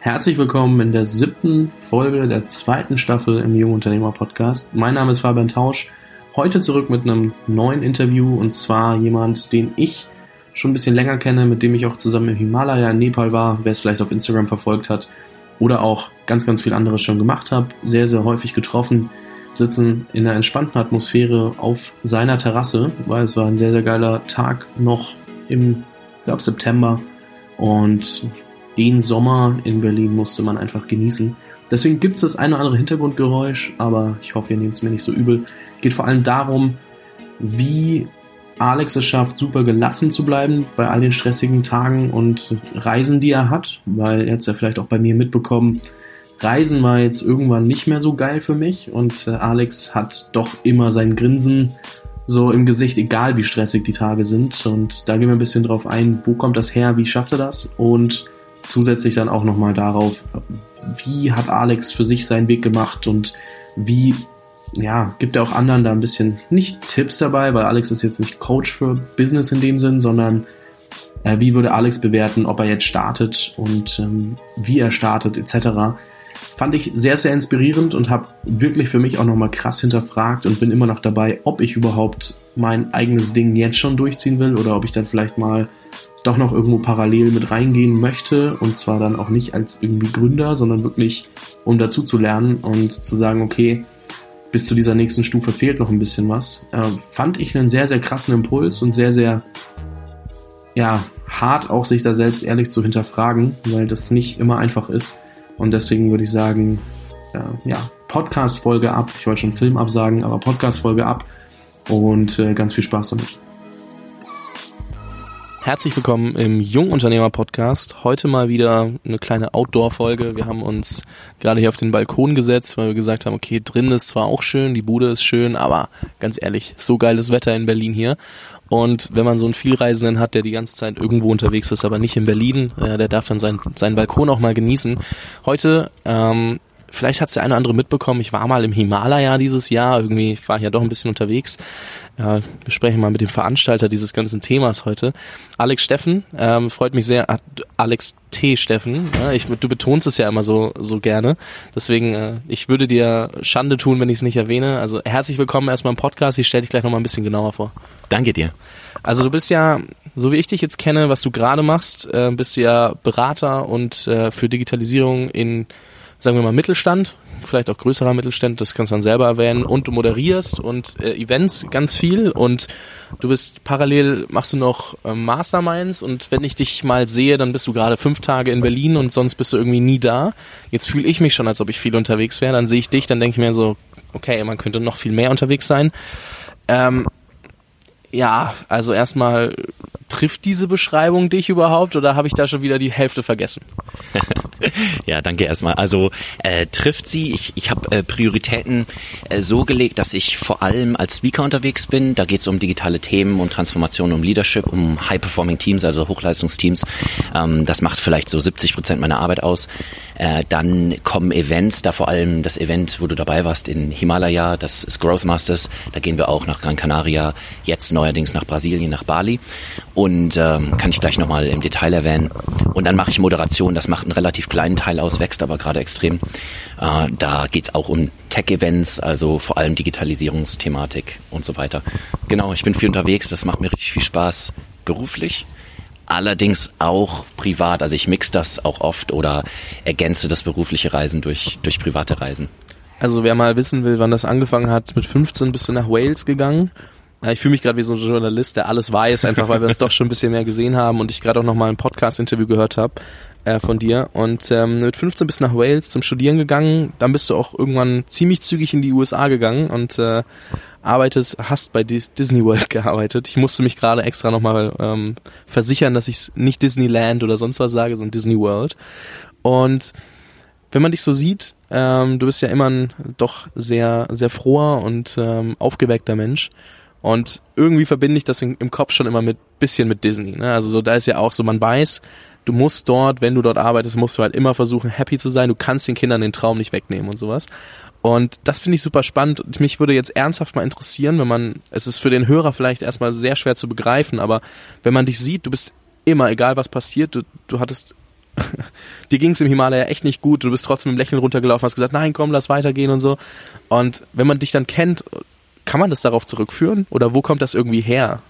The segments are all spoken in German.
Herzlich willkommen in der siebten Folge der zweiten Staffel im Jungunternehmer Podcast. Mein Name ist Fabian Tausch. Heute zurück mit einem neuen Interview und zwar jemand, den ich schon ein bisschen länger kenne, mit dem ich auch zusammen im Himalaya in Nepal war, wer es vielleicht auf Instagram verfolgt hat oder auch ganz, ganz viel anderes schon gemacht habe. Sehr, sehr häufig getroffen, sitzen in einer entspannten Atmosphäre auf seiner Terrasse, weil es war ein sehr, sehr geiler Tag noch im, glaube September und den Sommer in Berlin musste man einfach genießen. Deswegen gibt es das eine oder andere Hintergrundgeräusch, aber ich hoffe, ihr nehmt es mir nicht so übel. Geht vor allem darum, wie Alex es schafft, super gelassen zu bleiben bei all den stressigen Tagen und Reisen, die er hat, weil er hat es ja vielleicht auch bei mir mitbekommen, Reisen war jetzt irgendwann nicht mehr so geil für mich und äh, Alex hat doch immer sein Grinsen so im Gesicht, egal wie stressig die Tage sind. Und da gehen wir ein bisschen drauf ein, wo kommt das her, wie schafft er das und zusätzlich dann auch nochmal darauf, wie hat Alex für sich seinen Weg gemacht und wie, ja, gibt er auch anderen da ein bisschen, nicht Tipps dabei, weil Alex ist jetzt nicht Coach für Business in dem Sinn, sondern äh, wie würde Alex bewerten, ob er jetzt startet und ähm, wie er startet etc. Fand ich sehr, sehr inspirierend und habe wirklich für mich auch nochmal krass hinterfragt und bin immer noch dabei, ob ich überhaupt mein eigenes Ding jetzt schon durchziehen will oder ob ich dann vielleicht mal doch noch irgendwo parallel mit reingehen möchte und zwar dann auch nicht als irgendwie Gründer, sondern wirklich um dazu zu lernen und zu sagen, okay, bis zu dieser nächsten Stufe fehlt noch ein bisschen was. Äh, fand ich einen sehr, sehr krassen Impuls und sehr, sehr, ja, hart auch sich da selbst ehrlich zu hinterfragen, weil das nicht immer einfach ist. Und deswegen würde ich sagen, äh, ja, Podcast-Folge ab. Ich wollte schon Film absagen, aber Podcast-Folge ab und äh, ganz viel Spaß damit. Herzlich willkommen im Jungunternehmer Podcast. Heute mal wieder eine kleine Outdoor-Folge. Wir haben uns gerade hier auf den Balkon gesetzt, weil wir gesagt haben, okay, drin ist zwar auch schön, die Bude ist schön, aber ganz ehrlich, so geiles Wetter in Berlin hier. Und wenn man so einen Vielreisenden hat, der die ganze Zeit irgendwo unterwegs ist, aber nicht in Berlin, äh, der darf dann sein, seinen Balkon auch mal genießen. Heute ähm, vielleicht hat es der eine oder andere mitbekommen, ich war mal im Himalaya dieses Jahr, irgendwie war ich ja doch ein bisschen unterwegs. Ja, wir sprechen mal mit dem Veranstalter dieses ganzen Themas heute. Alex Steffen, ähm, freut mich sehr. Alex T. Steffen, ja, ich, du betonst es ja immer so, so gerne. Deswegen, äh, ich würde dir Schande tun, wenn ich es nicht erwähne. Also herzlich willkommen erstmal im Podcast. Ich stelle dich gleich nochmal ein bisschen genauer vor. Danke dir. Also du bist ja, so wie ich dich jetzt kenne, was du gerade machst, äh, bist du ja Berater und äh, für Digitalisierung in sagen wir mal, Mittelstand, vielleicht auch größerer Mittelstand, das kannst du dann selber erwähnen, und du moderierst und äh, Events ganz viel und du bist parallel, machst du noch äh, Masterminds und wenn ich dich mal sehe, dann bist du gerade fünf Tage in Berlin und sonst bist du irgendwie nie da. Jetzt fühle ich mich schon, als ob ich viel unterwegs wäre, dann sehe ich dich, dann denke ich mir so, okay, man könnte noch viel mehr unterwegs sein. Ähm, ja, also erstmal trifft diese Beschreibung dich überhaupt oder habe ich da schon wieder die Hälfte vergessen? ja, danke erstmal. Also äh, trifft sie. Ich, ich habe äh, Prioritäten äh, so gelegt, dass ich vor allem als Speaker unterwegs bin. Da geht es um digitale Themen und Transformation, um Leadership, um High-Performing Teams, also Hochleistungsteams. Ähm, das macht vielleicht so 70 Prozent meiner Arbeit aus. Äh, dann kommen Events, da vor allem das Event, wo du dabei warst in Himalaya, das ist Growth Masters. Da gehen wir auch nach Gran Canaria, jetzt neuerdings nach Brasilien, nach Bali. Und ähm, kann ich gleich nochmal im Detail erwähnen. Und dann mache ich Moderation, das macht einen relativ kleinen Teil aus, wächst aber gerade extrem. Äh, da geht's auch um Tech-Events, also vor allem Digitalisierungsthematik und so weiter. Genau, ich bin viel unterwegs, das macht mir richtig viel Spaß beruflich allerdings auch privat. Also ich mix das auch oft oder ergänze das berufliche Reisen durch, durch private Reisen. Also wer mal wissen will, wann das angefangen hat, mit 15 bist du nach Wales gegangen. Ich fühle mich gerade wie so ein Journalist, der alles weiß, einfach weil wir uns doch schon ein bisschen mehr gesehen haben und ich gerade auch noch mal ein Podcast-Interview gehört habe äh, von dir. Und ähm, mit 15 bist du nach Wales zum Studieren gegangen, dann bist du auch irgendwann ziemlich zügig in die USA gegangen und äh, arbeitest, hast bei Disney World gearbeitet. Ich musste mich gerade extra nochmal ähm, versichern, dass ich nicht Disneyland oder sonst was sage, sondern Disney World. Und wenn man dich so sieht, ähm, du bist ja immer ein doch sehr, sehr froher und ähm, aufgeweckter Mensch. Und irgendwie verbinde ich das in, im Kopf schon immer mit bisschen mit Disney. Ne? Also so, da ist ja auch so, man weiß, du musst dort, wenn du dort arbeitest, musst du halt immer versuchen, happy zu sein. Du kannst den Kindern den Traum nicht wegnehmen und sowas. Und das finde ich super spannend. Und mich würde jetzt ernsthaft mal interessieren, wenn man, es ist für den Hörer vielleicht erstmal sehr schwer zu begreifen, aber wenn man dich sieht, du bist immer, egal was passiert, du, du hattest dir ging es im Himalaya echt nicht gut, du bist trotzdem im Lächeln runtergelaufen, hast gesagt, nein, komm, lass weitergehen und so. Und wenn man dich dann kennt, kann man das darauf zurückführen oder wo kommt das irgendwie her?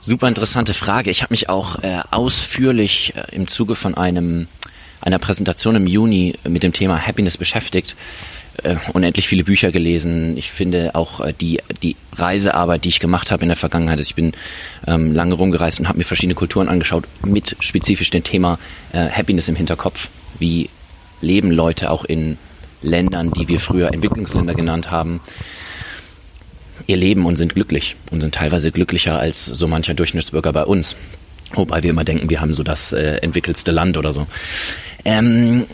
Super interessante Frage. Ich habe mich auch äh, ausführlich äh, im Zuge von einem einer Präsentation im Juni mit dem Thema Happiness beschäftigt äh, unendlich viele Bücher gelesen. Ich finde auch äh, die, die Reisearbeit, die ich gemacht habe in der Vergangenheit, also ich bin ähm, lange rumgereist und habe mir verschiedene Kulturen angeschaut, mit spezifisch dem Thema äh, Happiness im Hinterkopf. Wie leben Leute auch in Ländern, die wir früher Entwicklungsländer genannt haben, ihr Leben und sind glücklich und sind teilweise glücklicher als so mancher Durchschnittsbürger bei uns. Wobei wir immer denken, wir haben so das äh, entwickelste Land oder so. Ähm,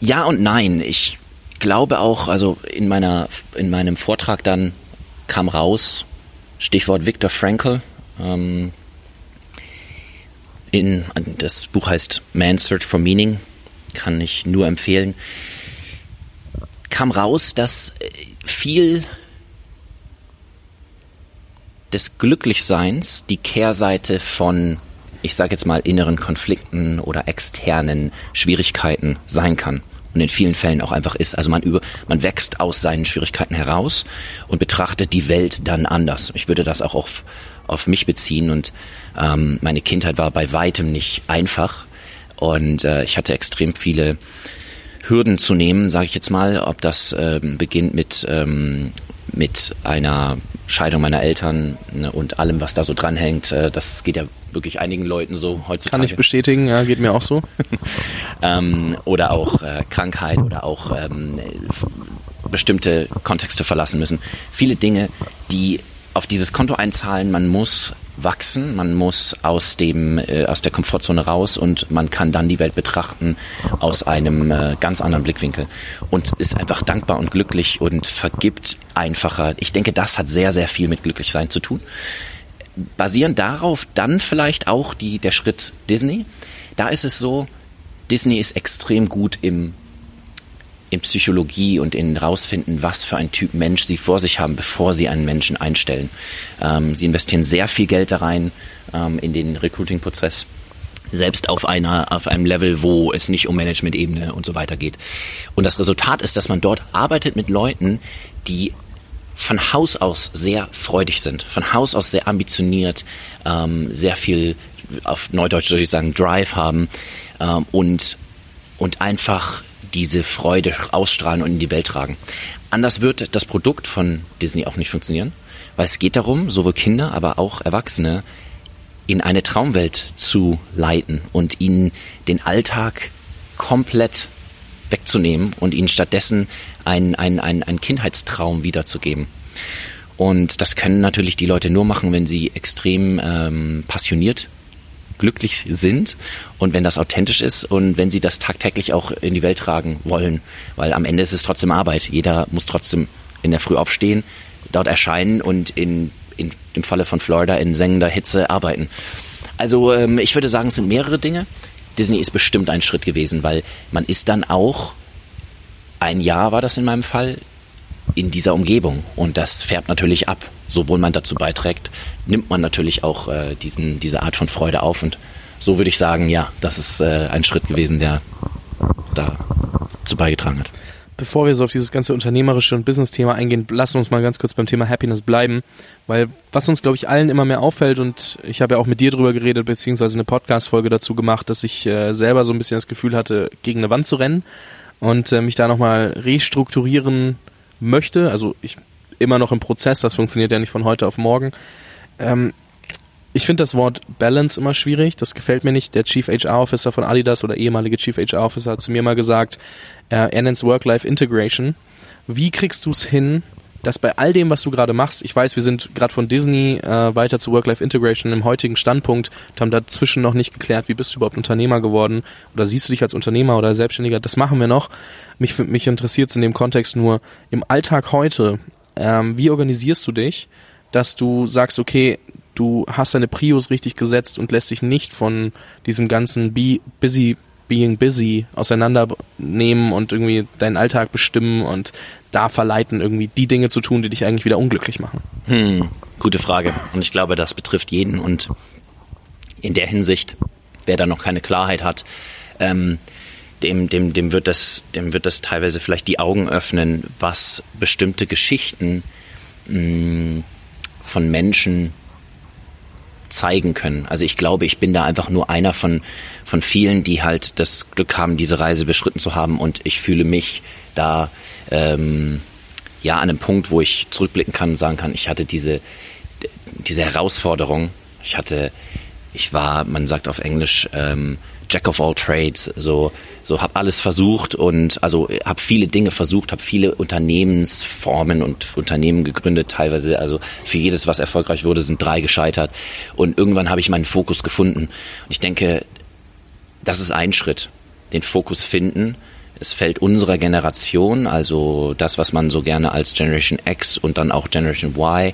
ja und nein. Ich glaube auch, also in meiner, in meinem Vortrag dann kam raus, Stichwort Viktor Frankl, ähm, in, das Buch heißt Man's Search for Meaning, kann ich nur empfehlen, kam raus, dass viel des Glücklichseins die Kehrseite von, ich sage jetzt mal, inneren Konflikten oder externen Schwierigkeiten sein kann und in vielen Fällen auch einfach ist. Also man über, man wächst aus seinen Schwierigkeiten heraus und betrachtet die Welt dann anders. Ich würde das auch auf, auf mich beziehen und ähm, meine Kindheit war bei weitem nicht einfach und äh, ich hatte extrem viele Hürden zu nehmen, sage ich jetzt mal, ob das ähm, beginnt mit ähm, mit einer Scheidung meiner Eltern ne, und allem, was da so dranhängt. Äh, das geht ja wirklich einigen Leuten so heutzutage. Kann ich bestätigen, ja, geht mir auch so. ähm, oder auch äh, Krankheit oder auch ähm, bestimmte Kontexte verlassen müssen. Viele Dinge, die auf dieses Konto einzahlen, man muss wachsen, man muss aus dem äh, aus der Komfortzone raus und man kann dann die Welt betrachten aus einem äh, ganz anderen Blickwinkel und ist einfach dankbar und glücklich und vergibt einfacher. Ich denke, das hat sehr sehr viel mit Glücklichsein zu tun. Basierend darauf dann vielleicht auch die der Schritt Disney. Da ist es so, Disney ist extrem gut im in Psychologie und in rausfinden, was für ein Typ Mensch sie vor sich haben, bevor sie einen Menschen einstellen. Ähm, sie investieren sehr viel Geld da rein ähm, in den Recruiting-Prozess selbst auf einer auf einem Level, wo es nicht um Management-Ebene und so weiter geht. Und das Resultat ist, dass man dort arbeitet mit Leuten, die von Haus aus sehr freudig sind, von Haus aus sehr ambitioniert, ähm, sehr viel auf Neudeutsch würde ich sagen Drive haben ähm, und und einfach diese Freude ausstrahlen und in die Welt tragen. Anders wird das Produkt von Disney auch nicht funktionieren, weil es geht darum, sowohl Kinder, aber auch Erwachsene in eine Traumwelt zu leiten und ihnen den Alltag komplett wegzunehmen und ihnen stattdessen einen, einen, einen, einen Kindheitstraum wiederzugeben. Und das können natürlich die Leute nur machen, wenn sie extrem ähm, passioniert glücklich sind und wenn das authentisch ist und wenn sie das tagtäglich auch in die Welt tragen wollen. Weil am Ende ist es trotzdem Arbeit. Jeder muss trotzdem in der Früh aufstehen, dort erscheinen und in, in dem Falle von Florida in sengender Hitze arbeiten. Also ähm, ich würde sagen, es sind mehrere Dinge. Disney ist bestimmt ein Schritt gewesen, weil man ist dann auch, ein Jahr war das in meinem Fall, in dieser Umgebung. Und das färbt natürlich ab. Sowohl man dazu beiträgt, nimmt man natürlich auch äh, diesen, diese Art von Freude auf. Und so würde ich sagen, ja, das ist äh, ein Schritt gewesen, der dazu beigetragen hat. Bevor wir so auf dieses ganze unternehmerische und Business-Thema eingehen, lassen wir uns mal ganz kurz beim Thema Happiness bleiben, weil was uns, glaube ich, allen immer mehr auffällt und ich habe ja auch mit dir drüber geredet, beziehungsweise eine Podcast-Folge dazu gemacht, dass ich äh, selber so ein bisschen das Gefühl hatte, gegen eine Wand zu rennen und äh, mich da nochmal restrukturieren möchte. Also ich immer noch im Prozess, das funktioniert ja nicht von heute auf morgen. Ähm, ich finde das Wort Balance immer schwierig, das gefällt mir nicht. Der Chief HR Officer von Adidas oder ehemalige Chief HR Officer hat zu mir mal gesagt, äh, er nennt es Work-Life Integration. Wie kriegst du es hin, dass bei all dem, was du gerade machst, ich weiß, wir sind gerade von Disney äh, weiter zu Work-Life Integration im heutigen Standpunkt und haben dazwischen noch nicht geklärt, wie bist du überhaupt Unternehmer geworden oder siehst du dich als Unternehmer oder Selbstständiger, das machen wir noch. Mich, mich interessiert es in dem Kontext nur, im Alltag heute, ähm, wie organisierst du dich, dass du sagst, okay, du hast deine Prios richtig gesetzt und lässt dich nicht von diesem ganzen Be busy being busy auseinandernehmen und irgendwie deinen Alltag bestimmen und da verleiten, irgendwie die Dinge zu tun, die dich eigentlich wieder unglücklich machen? Hm, gute Frage. Und ich glaube, das betrifft jeden. Und in der Hinsicht wer da noch keine Klarheit hat, ähm, dem, dem, dem wird das, dem wird das teilweise vielleicht die Augen öffnen, was bestimmte Geschichten mh, mm, von Menschen zeigen können. Also ich glaube, ich bin da einfach nur einer von, von vielen, die halt das Glück haben, diese Reise beschritten zu haben und ich fühle mich da ähm, ja an einem Punkt, wo ich zurückblicken kann und sagen kann, ich hatte diese, diese Herausforderung. Ich hatte, ich war, man sagt auf Englisch, ähm, Jack of all trades, so so habe alles versucht und also habe viele Dinge versucht, habe viele Unternehmensformen und Unternehmen gegründet, teilweise also für jedes was erfolgreich wurde, sind drei gescheitert und irgendwann habe ich meinen Fokus gefunden. Und ich denke, das ist ein Schritt, den Fokus finden. Es fällt unserer Generation, also das, was man so gerne als Generation X und dann auch Generation Y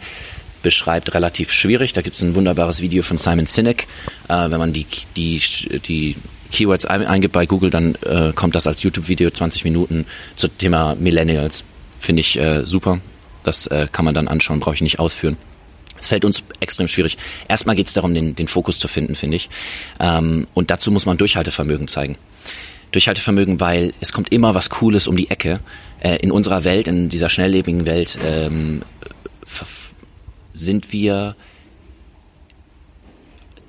beschreibt, relativ schwierig. Da gibt es ein wunderbares Video von Simon Sinek. Äh, wenn man die, die, die Keywords eingibt bei Google, dann äh, kommt das als YouTube-Video 20 Minuten zum Thema Millennials. Finde ich äh, super. Das äh, kann man dann anschauen, brauche ich nicht ausführen. Es fällt uns extrem schwierig. Erstmal geht es darum, den, den Fokus zu finden, finde ich. Ähm, und dazu muss man Durchhaltevermögen zeigen. Durchhaltevermögen, weil es kommt immer was Cooles um die Ecke. Äh, in unserer Welt, in dieser schnelllebigen Welt, ähm, sind wir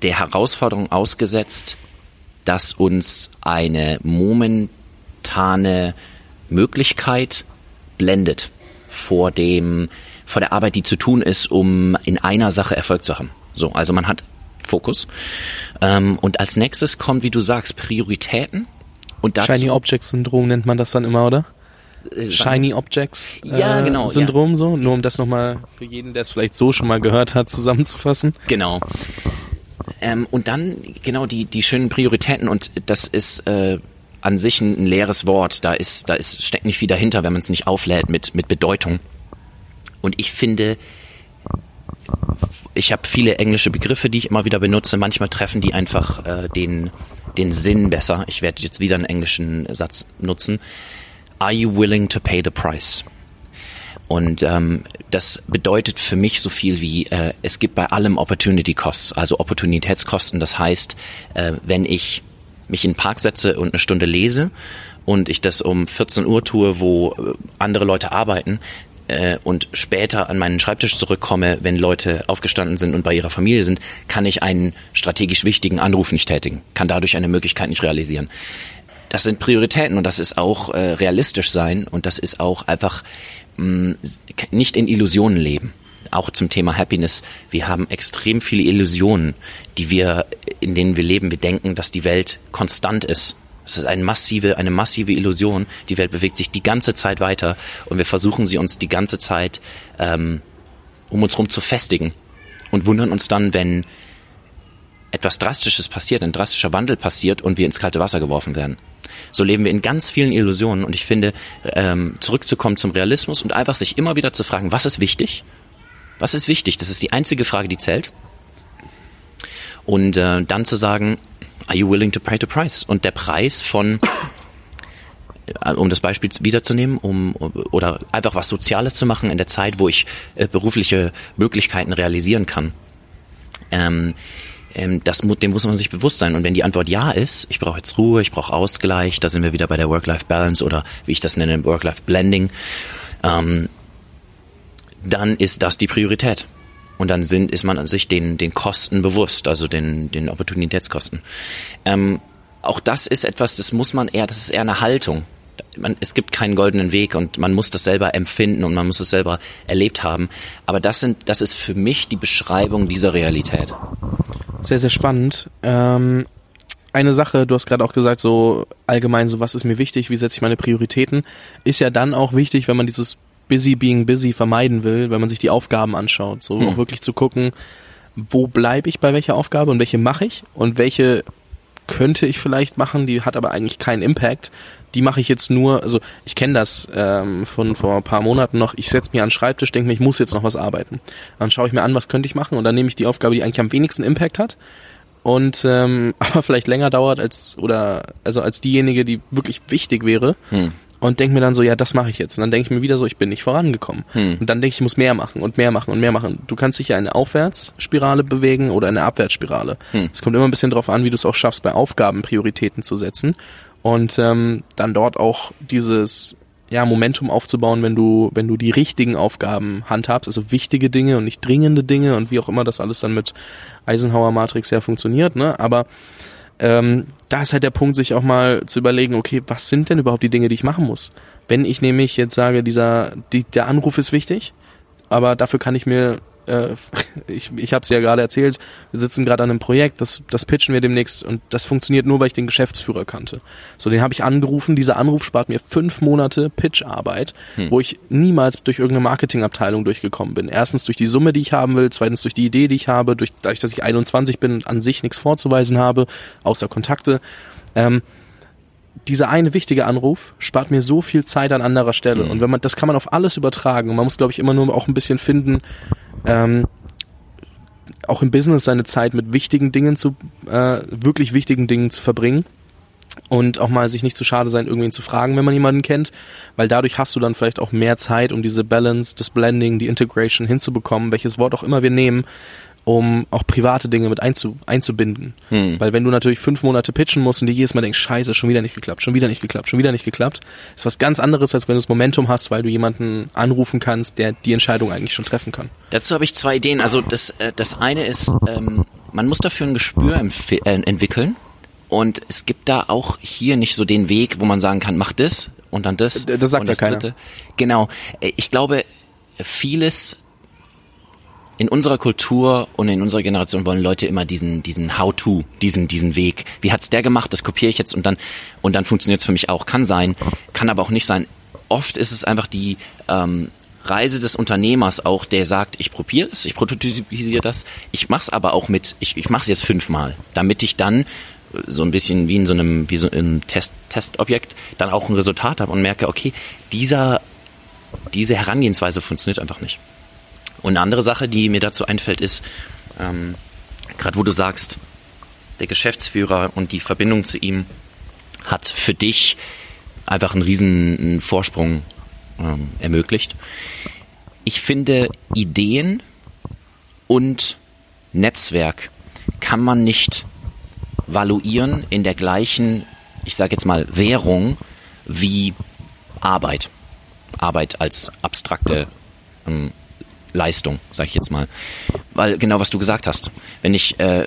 der Herausforderung ausgesetzt, dass uns eine momentane Möglichkeit blendet vor dem, vor der Arbeit, die zu tun ist, um in einer Sache Erfolg zu haben. So, also man hat Fokus. Ähm, und als nächstes kommt, wie du sagst, Prioritäten. Und dazu, Shiny Object Syndrom nennt man das dann immer, oder? Äh, Shiny Objects äh, ja, genau, Syndrom ja. so, nur um das nochmal für jeden, der es vielleicht so schon mal gehört hat, zusammenzufassen. Genau. Ähm, und dann genau die die schönen Prioritäten und das ist äh, an sich ein, ein leeres Wort. Da ist da ist steckt nicht viel dahinter, wenn man es nicht auflädt mit mit Bedeutung. Und ich finde, ich habe viele englische Begriffe, die ich immer wieder benutze. Manchmal treffen die einfach äh, den den Sinn besser. Ich werde jetzt wieder einen englischen Satz nutzen. Are you willing to pay the price? Und ähm, das bedeutet für mich so viel wie, äh, es gibt bei allem Opportunity Costs, also Opportunitätskosten. Das heißt, äh, wenn ich mich in den Park setze und eine Stunde lese und ich das um 14 Uhr tue, wo äh, andere Leute arbeiten, äh, und später an meinen Schreibtisch zurückkomme, wenn Leute aufgestanden sind und bei ihrer Familie sind, kann ich einen strategisch wichtigen Anruf nicht tätigen, kann dadurch eine Möglichkeit nicht realisieren. Das sind Prioritäten und das ist auch äh, realistisch sein und das ist auch einfach mh, nicht in Illusionen leben. Auch zum Thema Happiness. Wir haben extrem viele Illusionen, die wir, in denen wir leben. Wir denken, dass die Welt konstant ist. Es ist eine massive, eine massive Illusion. Die Welt bewegt sich die ganze Zeit weiter und wir versuchen sie uns die ganze Zeit ähm, um uns herum zu festigen und wundern uns dann, wenn etwas Drastisches passiert, ein drastischer Wandel passiert und wir ins kalte Wasser geworfen werden. So leben wir in ganz vielen Illusionen und ich finde, ähm, zurückzukommen zum Realismus und einfach sich immer wieder zu fragen, was ist wichtig? Was ist wichtig? Das ist die einzige Frage, die zählt. Und äh, dann zu sagen, are you willing to pay the price? Und der Preis von äh, um das Beispiel wiederzunehmen, um oder einfach was Soziales zu machen in der Zeit, wo ich äh, berufliche Möglichkeiten realisieren kann. Ähm, ähm, das, dem muss man sich bewusst sein. Und wenn die Antwort ja ist, ich brauche jetzt Ruhe, ich brauche Ausgleich, da sind wir wieder bei der Work-Life-Balance oder wie ich das nenne, Work-Life-Blending, ähm, dann ist das die Priorität. Und dann sind, ist man an sich den, den Kosten bewusst, also den, den Opportunitätskosten. Ähm, auch das ist etwas, das muss man eher, das ist eher eine Haltung. Man, es gibt keinen goldenen Weg und man muss das selber empfinden und man muss es selber erlebt haben. Aber das sind, das ist für mich die Beschreibung dieser Realität. Sehr, sehr spannend. Ähm, eine Sache, du hast gerade auch gesagt, so allgemein, so was ist mir wichtig, wie setze ich meine Prioritäten, ist ja dann auch wichtig, wenn man dieses busy being busy vermeiden will, wenn man sich die Aufgaben anschaut, so hm. auch wirklich zu gucken, wo bleibe ich bei welcher Aufgabe und welche mache ich und welche könnte ich vielleicht machen, die hat aber eigentlich keinen Impact. Die mache ich jetzt nur, also ich kenne das ähm, von vor ein paar Monaten noch, ich setze mich an den Schreibtisch, denke mir, ich muss jetzt noch was arbeiten. Dann schaue ich mir an, was könnte ich machen und dann nehme ich die Aufgabe, die eigentlich am wenigsten Impact hat und ähm, aber vielleicht länger dauert als oder also als diejenige, die wirklich wichtig wäre. Hm. Und denke mir dann so, ja, das mache ich jetzt. Und dann denke ich mir wieder so, ich bin nicht vorangekommen. Hm. Und dann denke ich, ich muss mehr machen und mehr machen und mehr machen. Du kannst dich ja in eine Aufwärtsspirale bewegen oder eine Abwärtsspirale. Hm. Es kommt immer ein bisschen drauf an, wie du es auch schaffst, bei Aufgaben Prioritäten zu setzen und ähm, dann dort auch dieses ja, Momentum aufzubauen, wenn du, wenn du die richtigen Aufgaben handhabst, also wichtige Dinge und nicht dringende Dinge und wie auch immer das alles dann mit Eisenhower Matrix ja funktioniert, ne? Aber ähm, da ist halt der Punkt, sich auch mal zu überlegen, okay, was sind denn überhaupt die Dinge, die ich machen muss? Wenn ich nämlich jetzt sage, dieser, die, der Anruf ist wichtig, aber dafür kann ich mir, äh, ich, ich habe es ja gerade erzählt, wir sitzen gerade an einem Projekt, das, das pitchen wir demnächst und das funktioniert nur, weil ich den Geschäftsführer kannte. So, den habe ich angerufen, dieser Anruf spart mir fünf Monate Pitcharbeit, Hm. wo ich niemals durch irgendeine Marketingabteilung durchgekommen bin. Erstens durch die Summe, die ich haben will, zweitens durch die Idee, die ich habe, durch, dadurch, dass ich 21 bin und an sich nichts vorzuweisen habe, außer Kontakte. Ähm, dieser eine wichtige Anruf spart mir so viel Zeit an anderer Stelle. Hm. Und wenn man, das kann man auf alles übertragen. Und man muss, glaube ich, immer nur auch ein bisschen finden, ähm, auch im Business seine Zeit mit wichtigen Dingen zu, äh, wirklich wichtigen Dingen zu verbringen. Und auch mal sich nicht zu schade sein, irgendwen zu fragen, wenn man jemanden kennt, weil dadurch hast du dann vielleicht auch mehr Zeit, um diese Balance, das Blending, die Integration hinzubekommen, welches Wort auch immer wir nehmen, um auch private Dinge mit einzu, einzubinden. Hm. Weil wenn du natürlich fünf Monate pitchen musst und dir jedes Mal denkst, scheiße, schon wieder nicht geklappt, schon wieder nicht geklappt, schon wieder nicht geklappt, ist was ganz anderes, als wenn du das Momentum hast, weil du jemanden anrufen kannst, der die Entscheidung eigentlich schon treffen kann. Dazu habe ich zwei Ideen. Also das, äh, das eine ist, ähm, man muss dafür ein Gespür äh, entwickeln. Und es gibt da auch hier nicht so den Weg, wo man sagen kann, mach das und dann das. D- das sagt und ja keiner. Dritte. Genau. Äh, Ich glaube, vieles in unserer Kultur und in unserer Generation wollen Leute immer diesen diesen How-to, diesen diesen Weg. Wie hat's der gemacht? Das kopiere ich jetzt und dann und dann funktioniert's für mich auch. Kann sein, kann aber auch nicht sein. Oft ist es einfach die ähm, Reise des Unternehmers auch, der sagt, ich probiere es, ich prototypisiere das, ich mach's aber auch mit, ich, ich mach's jetzt fünfmal, damit ich dann äh, so ein bisschen wie in so einem, wie so einem Test, Testobjekt dann auch ein Resultat habe und merke, okay, dieser, diese Herangehensweise funktioniert einfach nicht. Und eine andere Sache, die mir dazu einfällt, ist, ähm, gerade wo du sagst, der Geschäftsführer und die Verbindung zu ihm hat für dich einfach einen riesen Vorsprung ähm, ermöglicht. Ich finde, Ideen und Netzwerk kann man nicht valuieren in der gleichen, ich sage jetzt mal, Währung wie Arbeit. Arbeit als abstrakte ähm, Leistung, sage ich jetzt mal. Weil genau was du gesagt hast, wenn ich äh,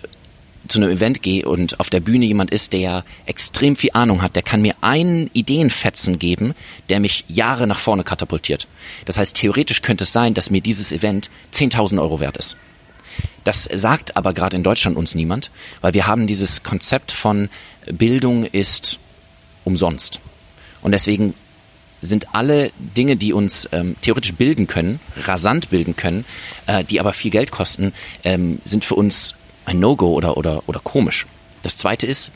zu einem Event gehe und auf der Bühne jemand ist, der extrem viel Ahnung hat, der kann mir einen Ideenfetzen geben, der mich Jahre nach vorne katapultiert. Das heißt, theoretisch könnte es sein, dass mir dieses Event 10.000 Euro wert ist. Das sagt aber gerade in Deutschland uns niemand, weil wir haben dieses Konzept von Bildung ist umsonst. Und deswegen sind alle Dinge, die uns ähm, theoretisch bilden können, rasant bilden können, äh, die aber viel Geld kosten, ähm, sind für uns ein No-Go oder, oder, oder komisch. Das zweite ist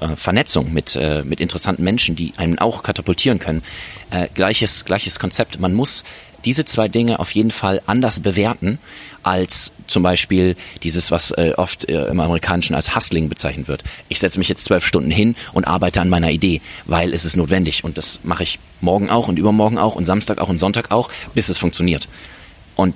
äh, Vernetzung mit, äh, mit interessanten Menschen, die einen auch katapultieren können. Äh, gleiches, gleiches Konzept. Man muss diese zwei Dinge auf jeden Fall anders bewerten als zum Beispiel dieses, was äh, oft äh, im Amerikanischen als Hustling bezeichnet wird. Ich setze mich jetzt zwölf Stunden hin und arbeite an meiner Idee, weil es ist notwendig und das mache ich morgen auch und übermorgen auch und Samstag auch und Sonntag auch, bis es funktioniert. Und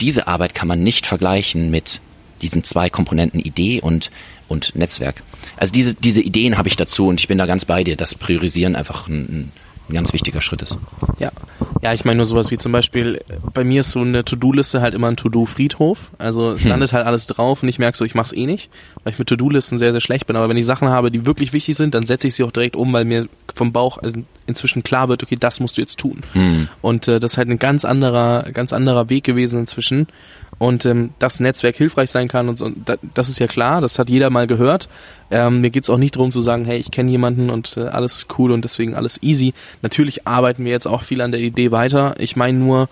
diese Arbeit kann man nicht vergleichen mit diesen zwei Komponenten Idee und, und Netzwerk. Also diese, diese Ideen habe ich dazu und ich bin da ganz bei dir, dass Priorisieren einfach ein, ein ganz wichtiger Schritt ist. Ja. Ja, ich meine nur sowas wie zum Beispiel, äh, bei mir ist so eine To-Do-Liste halt immer ein To-Do-Friedhof. Also es Hm. landet halt alles drauf und ich merke so, ich mach's eh nicht, weil ich mit To-Do-Listen sehr, sehr schlecht bin. Aber wenn ich Sachen habe, die wirklich wichtig sind, dann setze ich sie auch direkt um, weil mir vom Bauch also inzwischen klar wird, okay, das musst du jetzt tun. Hm. Und äh, das ist halt ein ganz anderer, ganz anderer Weg gewesen inzwischen. Und ähm, das Netzwerk hilfreich sein kann und so, und da, das ist ja klar, das hat jeder mal gehört. Ähm, mir geht's auch nicht darum zu sagen, hey, ich kenne jemanden und äh, alles ist cool und deswegen alles easy. Natürlich arbeiten wir jetzt auch viel an der Idee weiter. Ich meine nur,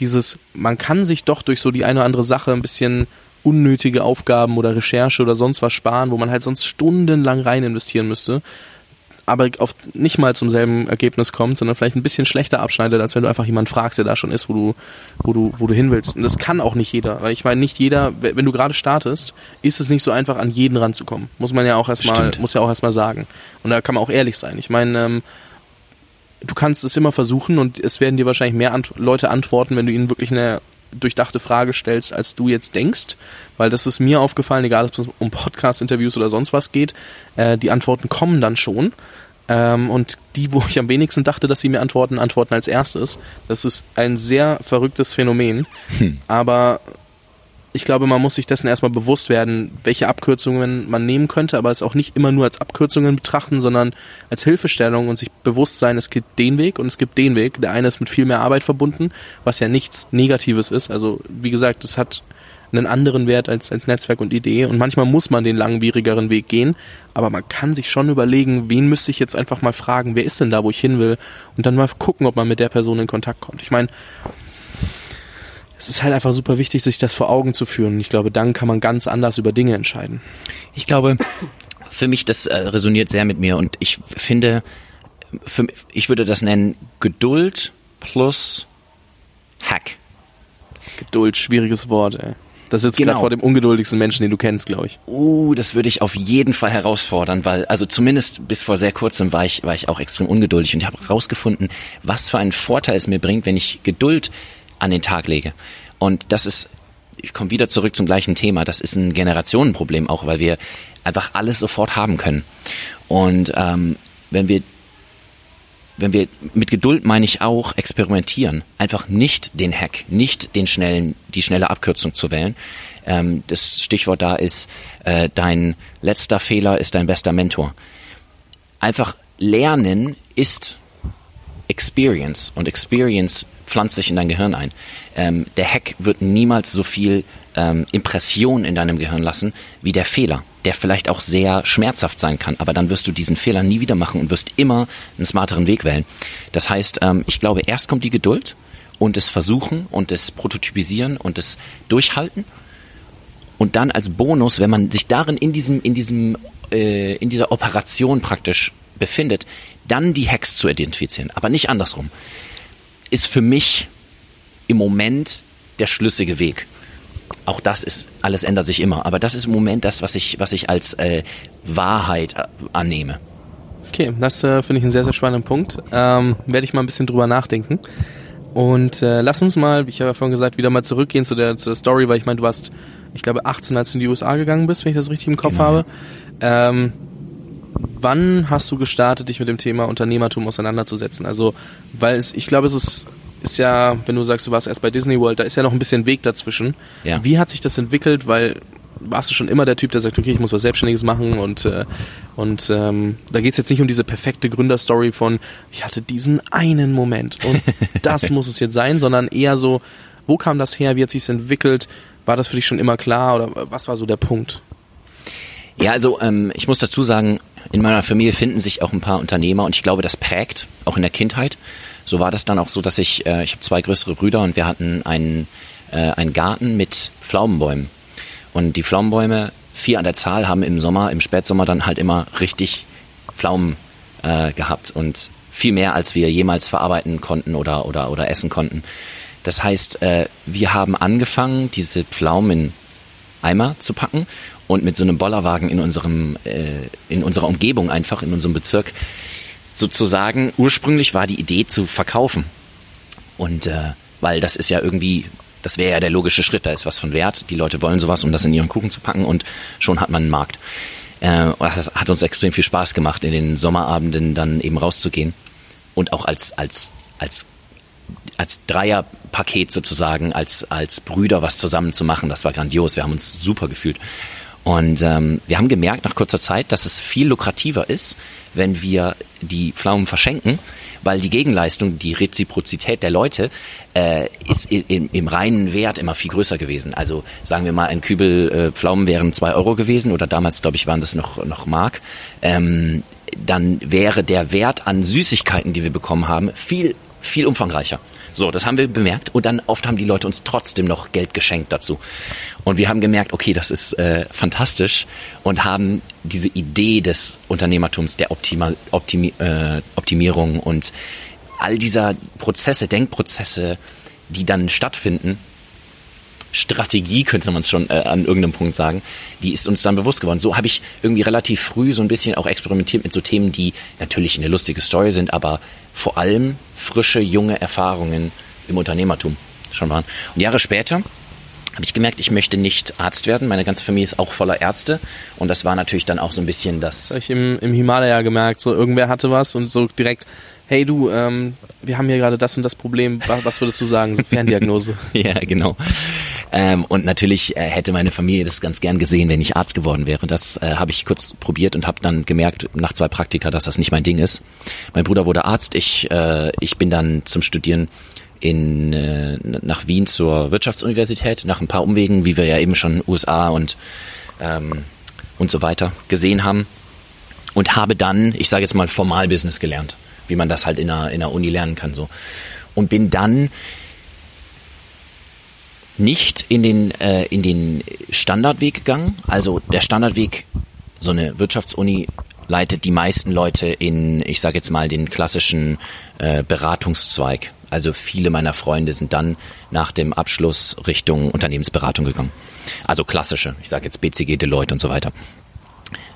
dieses, man kann sich doch durch so die eine oder andere Sache ein bisschen unnötige Aufgaben oder Recherche oder sonst was sparen, wo man halt sonst stundenlang rein investieren müsste aber auf nicht mal zum selben Ergebnis kommt, sondern vielleicht ein bisschen schlechter abschneidet, als wenn du einfach jemanden fragst, der da schon ist, wo du, wo du, wo du hin willst. Und das kann auch nicht jeder, weil ich meine, nicht jeder, wenn du gerade startest, ist es nicht so einfach, an jeden ranzukommen. Muss man ja auch erstmal, muss ja auch erstmal sagen. Und da kann man auch ehrlich sein. Ich meine, ähm, du kannst es immer versuchen und es werden dir wahrscheinlich mehr Ant Leute antworten, wenn du ihnen wirklich eine durchdachte Frage stellst, als du jetzt denkst, weil das ist mir aufgefallen, egal ob es um Podcast-Interviews oder sonst was geht, äh, die Antworten kommen dann schon. Ähm, und die, wo ich am wenigsten dachte, dass sie mir antworten, antworten als erstes. Das ist ein sehr verrücktes Phänomen. Hm. Aber ich glaube, man muss sich dessen erstmal bewusst werden, welche Abkürzungen man nehmen könnte, aber es auch nicht immer nur als Abkürzungen betrachten, sondern als Hilfestellung und sich bewusst sein, es gibt den Weg und es gibt den Weg. Der eine ist mit viel mehr Arbeit verbunden, was ja nichts Negatives ist. Also, wie gesagt, es hat einen anderen Wert als, als Netzwerk und Idee und manchmal muss man den langwierigeren Weg gehen, aber man kann sich schon überlegen, wen müsste ich jetzt einfach mal fragen, wer ist denn da, wo ich hin will und dann mal gucken, ob man mit der Person in Kontakt kommt. Ich meine, es ist halt einfach super wichtig, sich das vor Augen zu führen. Ich glaube, dann kann man ganz anders über Dinge entscheiden. Ich glaube, für mich, das äh, resoniert sehr mit mir und ich finde, für, ich würde das nennen Geduld plus Hack. Geduld, schwieriges Wort, ey. Das sitzt genau. gerade vor dem ungeduldigsten Menschen, den du kennst, glaube ich. Uh, das würde ich auf jeden Fall herausfordern, weil, also zumindest bis vor sehr kurzem war ich, war ich auch extrem ungeduldig und ich habe herausgefunden, was für einen Vorteil es mir bringt, wenn ich Geduld an den Tag lege. Und das ist, ich komme wieder zurück zum gleichen Thema, das ist ein Generationenproblem auch, weil wir einfach alles sofort haben können. Und ähm, wenn wir wenn wir mit Geduld meine ich auch experimentieren, einfach nicht den Hack, nicht den schnellen, die schnelle Abkürzung zu wählen. Ähm, das Stichwort da ist, äh, dein letzter Fehler ist dein bester Mentor. Einfach lernen ist Experience und Experience pflanzt sich in dein Gehirn ein. Ähm, der Hack wird niemals so viel ähm, Impression in deinem Gehirn lassen wie der Fehler, der vielleicht auch sehr schmerzhaft sein kann, aber dann wirst du diesen Fehler nie wieder machen und wirst immer einen smarteren Weg wählen. Das heißt, ähm, ich glaube, erst kommt die Geduld und das Versuchen und das Prototypisieren und das Durchhalten und dann als Bonus, wenn man sich darin in diesem in diesem äh, in dieser Operation praktisch befindet, dann die Hacks zu identifizieren, aber nicht andersrum ist für mich im Moment der schlüssige Weg. Auch das ist, alles ändert sich immer, aber das ist im Moment das, was ich, was ich als äh, Wahrheit äh, annehme. Okay, das äh, finde ich einen sehr, sehr spannenden Punkt. Ähm, Werde ich mal ein bisschen drüber nachdenken. Und äh, lass uns mal, ich habe ja vorhin gesagt, wieder mal zurückgehen zu der, zu der Story, weil ich meine, du warst, ich glaube, 18, als du in die USA gegangen bist, wenn ich das richtig im Kopf genau. habe. Ähm, wann hast du gestartet, dich mit dem Thema Unternehmertum auseinanderzusetzen? Also, weil es, ich glaube, es ist, ist ja, wenn du sagst, du warst erst bei Disney World, da ist ja noch ein bisschen Weg dazwischen. Ja. Wie hat sich das entwickelt? Weil warst du schon immer der Typ, der sagt, okay, ich muss was Selbstständiges machen und äh, und ähm, da geht's jetzt nicht um diese perfekte Gründerstory von, ich hatte diesen einen Moment und das muss es jetzt sein, sondern eher so, wo kam das her, wie hat sich's entwickelt, war das für dich schon immer klar oder was war so der Punkt? Ja, also ähm, ich muss dazu sagen, in meiner Familie finden sich auch ein paar Unternehmer und ich glaube, das prägt, auch in der Kindheit. So war das dann auch so, dass ich, äh, ich habe zwei größere Brüder und wir hatten einen, äh, einen Garten mit Pflaumenbäumen. Und die Pflaumenbäume, vier an der Zahl, haben im Sommer, im Spätsommer dann halt immer richtig Pflaumen äh, gehabt und viel mehr, als wir jemals verarbeiten konnten oder, oder, oder essen konnten. Das heißt, äh, wir haben angefangen, diese Pflaumen in Eimer zu packen und mit so einem Bollerwagen in unserem, äh, in unserer Umgebung einfach, in unserem Bezirk, sozusagen, ursprünglich war die Idee zu verkaufen. Und äh, weil das ist ja irgendwie, das wäre ja der logische Schritt, da ist was von Wert, die Leute wollen sowas, um das in ihren Kuchen zu packen und schon hat man einen Markt. Äh, das hat uns extrem viel Spaß gemacht, in den Sommerabenden dann eben rauszugehen und auch als, als, als als Dreierpaket sozusagen, als, als Brüder was zusammen zu machen, das war grandios. Wir haben uns super gefühlt. Und ähm, wir haben gemerkt nach kurzer Zeit, dass es viel lukrativer ist, wenn wir die Pflaumen verschenken, weil die Gegenleistung, die Reziprozität der Leute äh, ist im, im reinen Wert immer viel größer gewesen. Also sagen wir mal, ein Kübel äh, Pflaumen wären zwei Euro gewesen oder damals, glaube ich, waren das noch, noch Mark. Ähm, dann wäre der Wert an Süßigkeiten, die wir bekommen haben, viel, viel umfangreicher. So, das haben wir bemerkt und dann oft haben die Leute uns trotzdem noch Geld geschenkt dazu. Und wir haben gemerkt, okay, das ist äh, fantastisch und haben diese Idee des Unternehmertums, der Optima, Optimi, äh, Optimierung und all dieser Prozesse, Denkprozesse, die dann stattfinden, Strategie, könnte man es schon äh, an irgendeinem Punkt sagen, die ist uns dann bewusst geworden. So habe ich irgendwie relativ früh so ein bisschen auch experimentiert mit so Themen, die natürlich eine lustige Story sind, aber vor allem frische, junge Erfahrungen im Unternehmertum schon waren. Und Jahre später habe ich gemerkt, ich möchte nicht Arzt werden. Meine ganze Familie ist auch voller Ärzte. Und das war natürlich dann auch so ein bisschen das. Habe ich im, im Himalaya gemerkt. So irgendwer hatte was und so direkt, hey du, ähm, wir haben hier gerade das und das Problem. Was, würdest du sagen? So Ferndiagnose. ja, genau. Ähm, und natürlich äh, hätte meine Familie das ganz gern gesehen, wenn ich Arzt geworden wäre. Das äh, habe ich kurz probiert und habe dann gemerkt nach zwei Praktika, dass das nicht mein Ding ist. Mein Bruder wurde Arzt. Ich, äh, ich bin dann zum Studieren in, äh, nach Wien zur Wirtschaftsuniversität, nach ein paar Umwegen, wie wir ja eben schon USA und, ähm, und so weiter gesehen haben. Und habe dann, ich sage jetzt mal, Formalbusiness gelernt, wie man das halt in einer, in einer Uni lernen kann. so Und bin dann nicht in den, äh, in den Standardweg gegangen. Also der Standardweg, so eine Wirtschaftsuni leitet die meisten Leute in, ich sage jetzt mal, den klassischen äh, Beratungszweig. Also viele meiner Freunde sind dann nach dem Abschluss Richtung Unternehmensberatung gegangen. Also klassische, ich sage jetzt BCG, Deloitte und so weiter.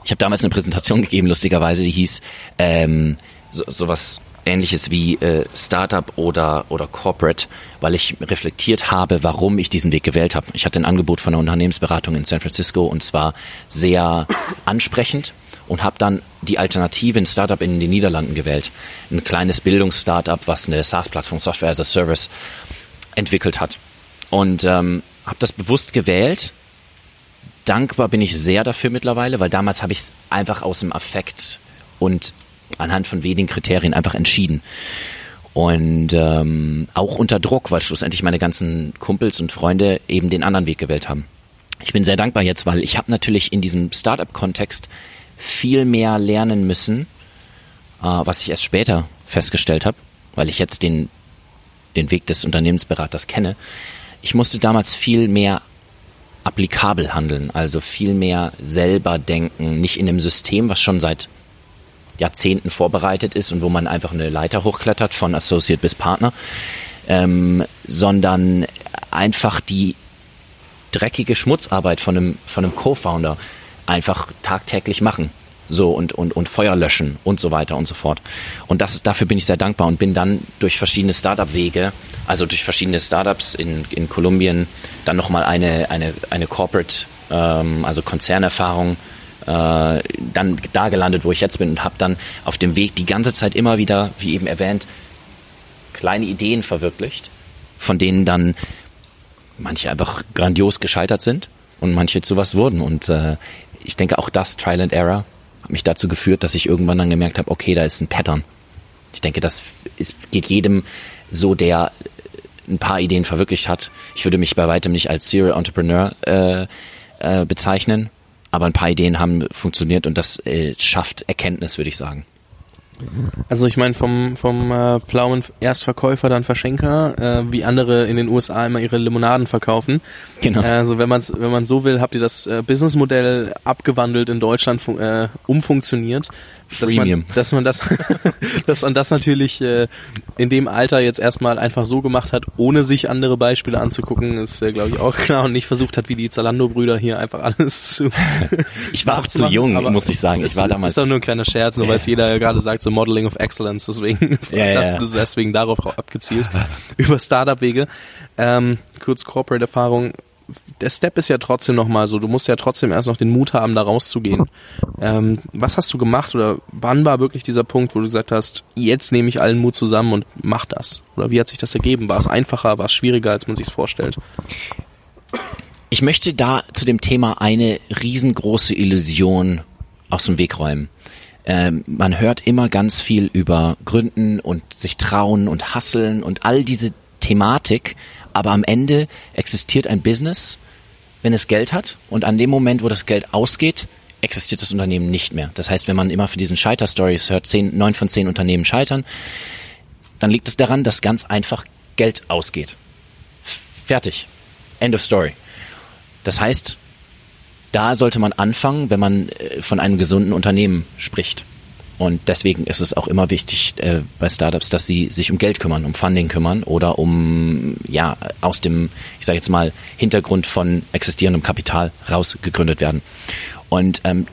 Ich habe damals eine Präsentation gegeben, lustigerweise, die hieß ähm, so, sowas ähnliches wie äh, Startup oder, oder Corporate, weil ich reflektiert habe, warum ich diesen Weg gewählt habe. Ich hatte ein Angebot von einer Unternehmensberatung in San Francisco und zwar sehr ansprechend und habe dann die Alternative, ein Startup in den Niederlanden gewählt. Ein kleines Bildungsstartup, was eine SaaS-Plattform, Software as a Service, entwickelt hat. Und ähm, habe das bewusst gewählt. Dankbar bin ich sehr dafür mittlerweile, weil damals habe ich es einfach aus dem Affekt und anhand von wenigen Kriterien einfach entschieden. Und ähm, auch unter Druck, weil schlussendlich meine ganzen Kumpels und Freunde eben den anderen Weg gewählt haben. Ich bin sehr dankbar jetzt, weil ich habe natürlich in diesem Startup-Kontext viel mehr lernen müssen, äh, was ich erst später festgestellt habe, weil ich jetzt den, den Weg des Unternehmensberaters kenne. Ich musste damals viel mehr applikabel handeln, also viel mehr selber denken, nicht in einem System, was schon seit Jahrzehnten vorbereitet ist und wo man einfach eine Leiter hochklettert von Associate bis Partner, ähm, sondern einfach die dreckige Schmutzarbeit von einem, von einem Co-Founder einfach tagtäglich machen. So und, und, und Feuer löschen und so weiter und so fort. Und das ist, dafür bin ich sehr dankbar und bin dann durch verschiedene Startup-Wege, also durch verschiedene Startups in, in Kolumbien, dann nochmal eine, eine, eine Corporate, ähm, also Konzernerfahrung, äh, dann da gelandet, wo ich jetzt bin und habe dann auf dem Weg die ganze Zeit immer wieder, wie eben erwähnt, kleine Ideen verwirklicht, von denen dann manche einfach grandios gescheitert sind und manche zu was wurden. Und äh, ich denke auch das Trial and Error hat mich dazu geführt, dass ich irgendwann dann gemerkt habe, okay, da ist ein Pattern. Ich denke, das ist, geht jedem so, der ein paar Ideen verwirklicht hat. Ich würde mich bei weitem nicht als Serial Entrepreneur äh, äh, bezeichnen, aber ein paar Ideen haben funktioniert und das äh, schafft Erkenntnis, würde ich sagen. Also ich meine vom vom äh, Pflaumen erst Verkäufer dann Verschenker, äh, wie andere in den USA immer ihre Limonaden verkaufen. Genau. Also wenn man wenn man so will, habt ihr das äh, Businessmodell abgewandelt in Deutschland äh, umfunktioniert dass man, dass man das, dass man das natürlich äh, in dem Alter jetzt erstmal einfach so gemacht hat, ohne sich andere Beispiele anzugucken, ist äh, glaube ich auch klar und nicht versucht hat, wie die Zalando-Brüder hier einfach alles zu. ich war auch zu jung, muss ich sagen. Ich war damals. Ist doch nur ein kleiner Scherz, nur weil es jeder gerade sagt, so Modeling of Excellence, deswegen, ja, ja. deswegen darauf abgezielt über Startup-Wege. Ähm, kurz Corporate-Erfahrung der Step ist ja trotzdem nochmal so, du musst ja trotzdem erst noch den Mut haben, da rauszugehen. Ähm, was hast du gemacht oder wann war wirklich dieser Punkt, wo du gesagt hast, jetzt nehme ich allen Mut zusammen und mach das? Oder wie hat sich das ergeben? War es einfacher, war es schwieriger, als man sich vorstellt? Ich möchte da zu dem Thema eine riesengroße Illusion aus dem Weg räumen. Ähm, man hört immer ganz viel über Gründen und sich trauen und hasseln und all diese Thematik, aber am Ende existiert ein Business, wenn es Geld hat und an dem Moment, wo das Geld ausgeht, existiert das Unternehmen nicht mehr. Das heißt, wenn man immer für diesen Scheiter-Stories hört, zehn, neun von zehn Unternehmen scheitern, dann liegt es daran, dass ganz einfach Geld ausgeht. Fertig. End of story. Das heißt, da sollte man anfangen, wenn man äh, von einem gesunden Unternehmen spricht. Und deswegen ist es auch immer wichtig äh, bei Startups, dass sie sich um Geld kümmern, um Funding kümmern oder um ja aus dem, ich sage jetzt mal, Hintergrund von existierendem Kapital rausgegründet werden. Und ähm,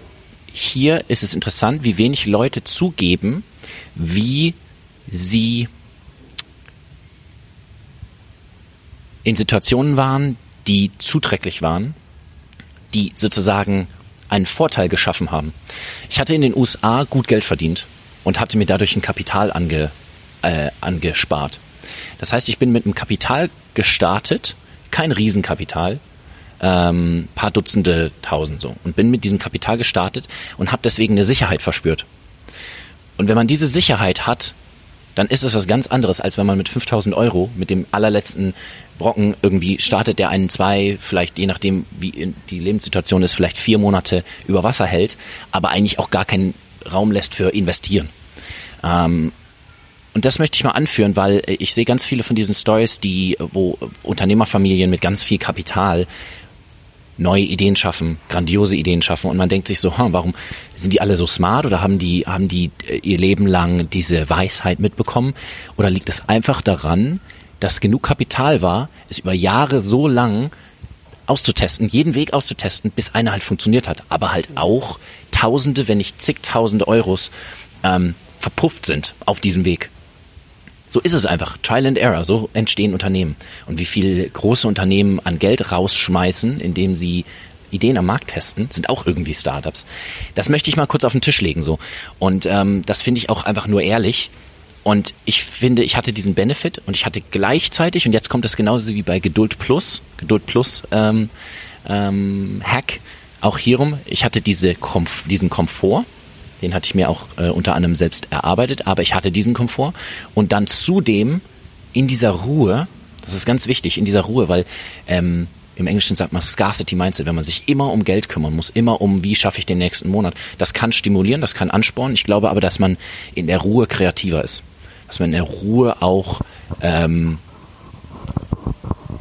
hier ist es interessant, wie wenig Leute zugeben, wie sie in Situationen waren, die zuträglich waren, die sozusagen einen Vorteil geschaffen haben. Ich hatte in den USA gut Geld verdient und hatte mir dadurch ein Kapital ange, äh, angespart. Das heißt, ich bin mit einem Kapital gestartet, kein Riesenkapital, ähm, paar Dutzende Tausend so und bin mit diesem Kapital gestartet und habe deswegen eine Sicherheit verspürt. Und wenn man diese Sicherheit hat, dann ist es was ganz anderes, als wenn man mit 5000 Euro, mit dem allerletzten Brocken irgendwie startet, der einen zwei, vielleicht je nachdem, wie die Lebenssituation ist, vielleicht vier Monate über Wasser hält, aber eigentlich auch gar keinen Raum lässt für investieren. Ähm, und das möchte ich mal anführen, weil ich sehe ganz viele von diesen Stories, die, wo Unternehmerfamilien mit ganz viel Kapital neue Ideen schaffen, grandiose Ideen schaffen und man denkt sich so, hm, warum sind die alle so smart oder haben die, haben die äh, ihr Leben lang diese Weisheit mitbekommen oder liegt es einfach daran, dass genug Kapital war, es über Jahre so lang auszutesten, jeden Weg auszutesten, bis einer halt funktioniert hat, aber halt auch Tausende, wenn nicht zigtausende Euros ähm, verpufft sind auf diesem Weg. So ist es einfach. Trial and Error. So entstehen Unternehmen. Und wie viel große Unternehmen an Geld rausschmeißen, indem sie Ideen am Markt testen, sind auch irgendwie Startups. Das möchte ich mal kurz auf den Tisch legen so. Und ähm, das finde ich auch einfach nur ehrlich. Und ich finde, ich hatte diesen Benefit und ich hatte gleichzeitig, und jetzt kommt das genauso wie bei Geduld Plus, Geduld Plus ähm, ähm, Hack, auch hierum, ich hatte diese Komf diesen Komfort, den hatte ich mir auch äh, unter anderem selbst erarbeitet, aber ich hatte diesen Komfort. Und dann zudem in dieser Ruhe, das ist ganz wichtig, in dieser Ruhe, weil ähm, im Englischen sagt man Scarcity Mindset, wenn man sich immer um Geld kümmern muss, immer um, wie schaffe ich den nächsten Monat. Das kann stimulieren, das kann anspornen. Ich glaube aber, dass man in der Ruhe kreativer ist. Dass man in der Ruhe auch ähm,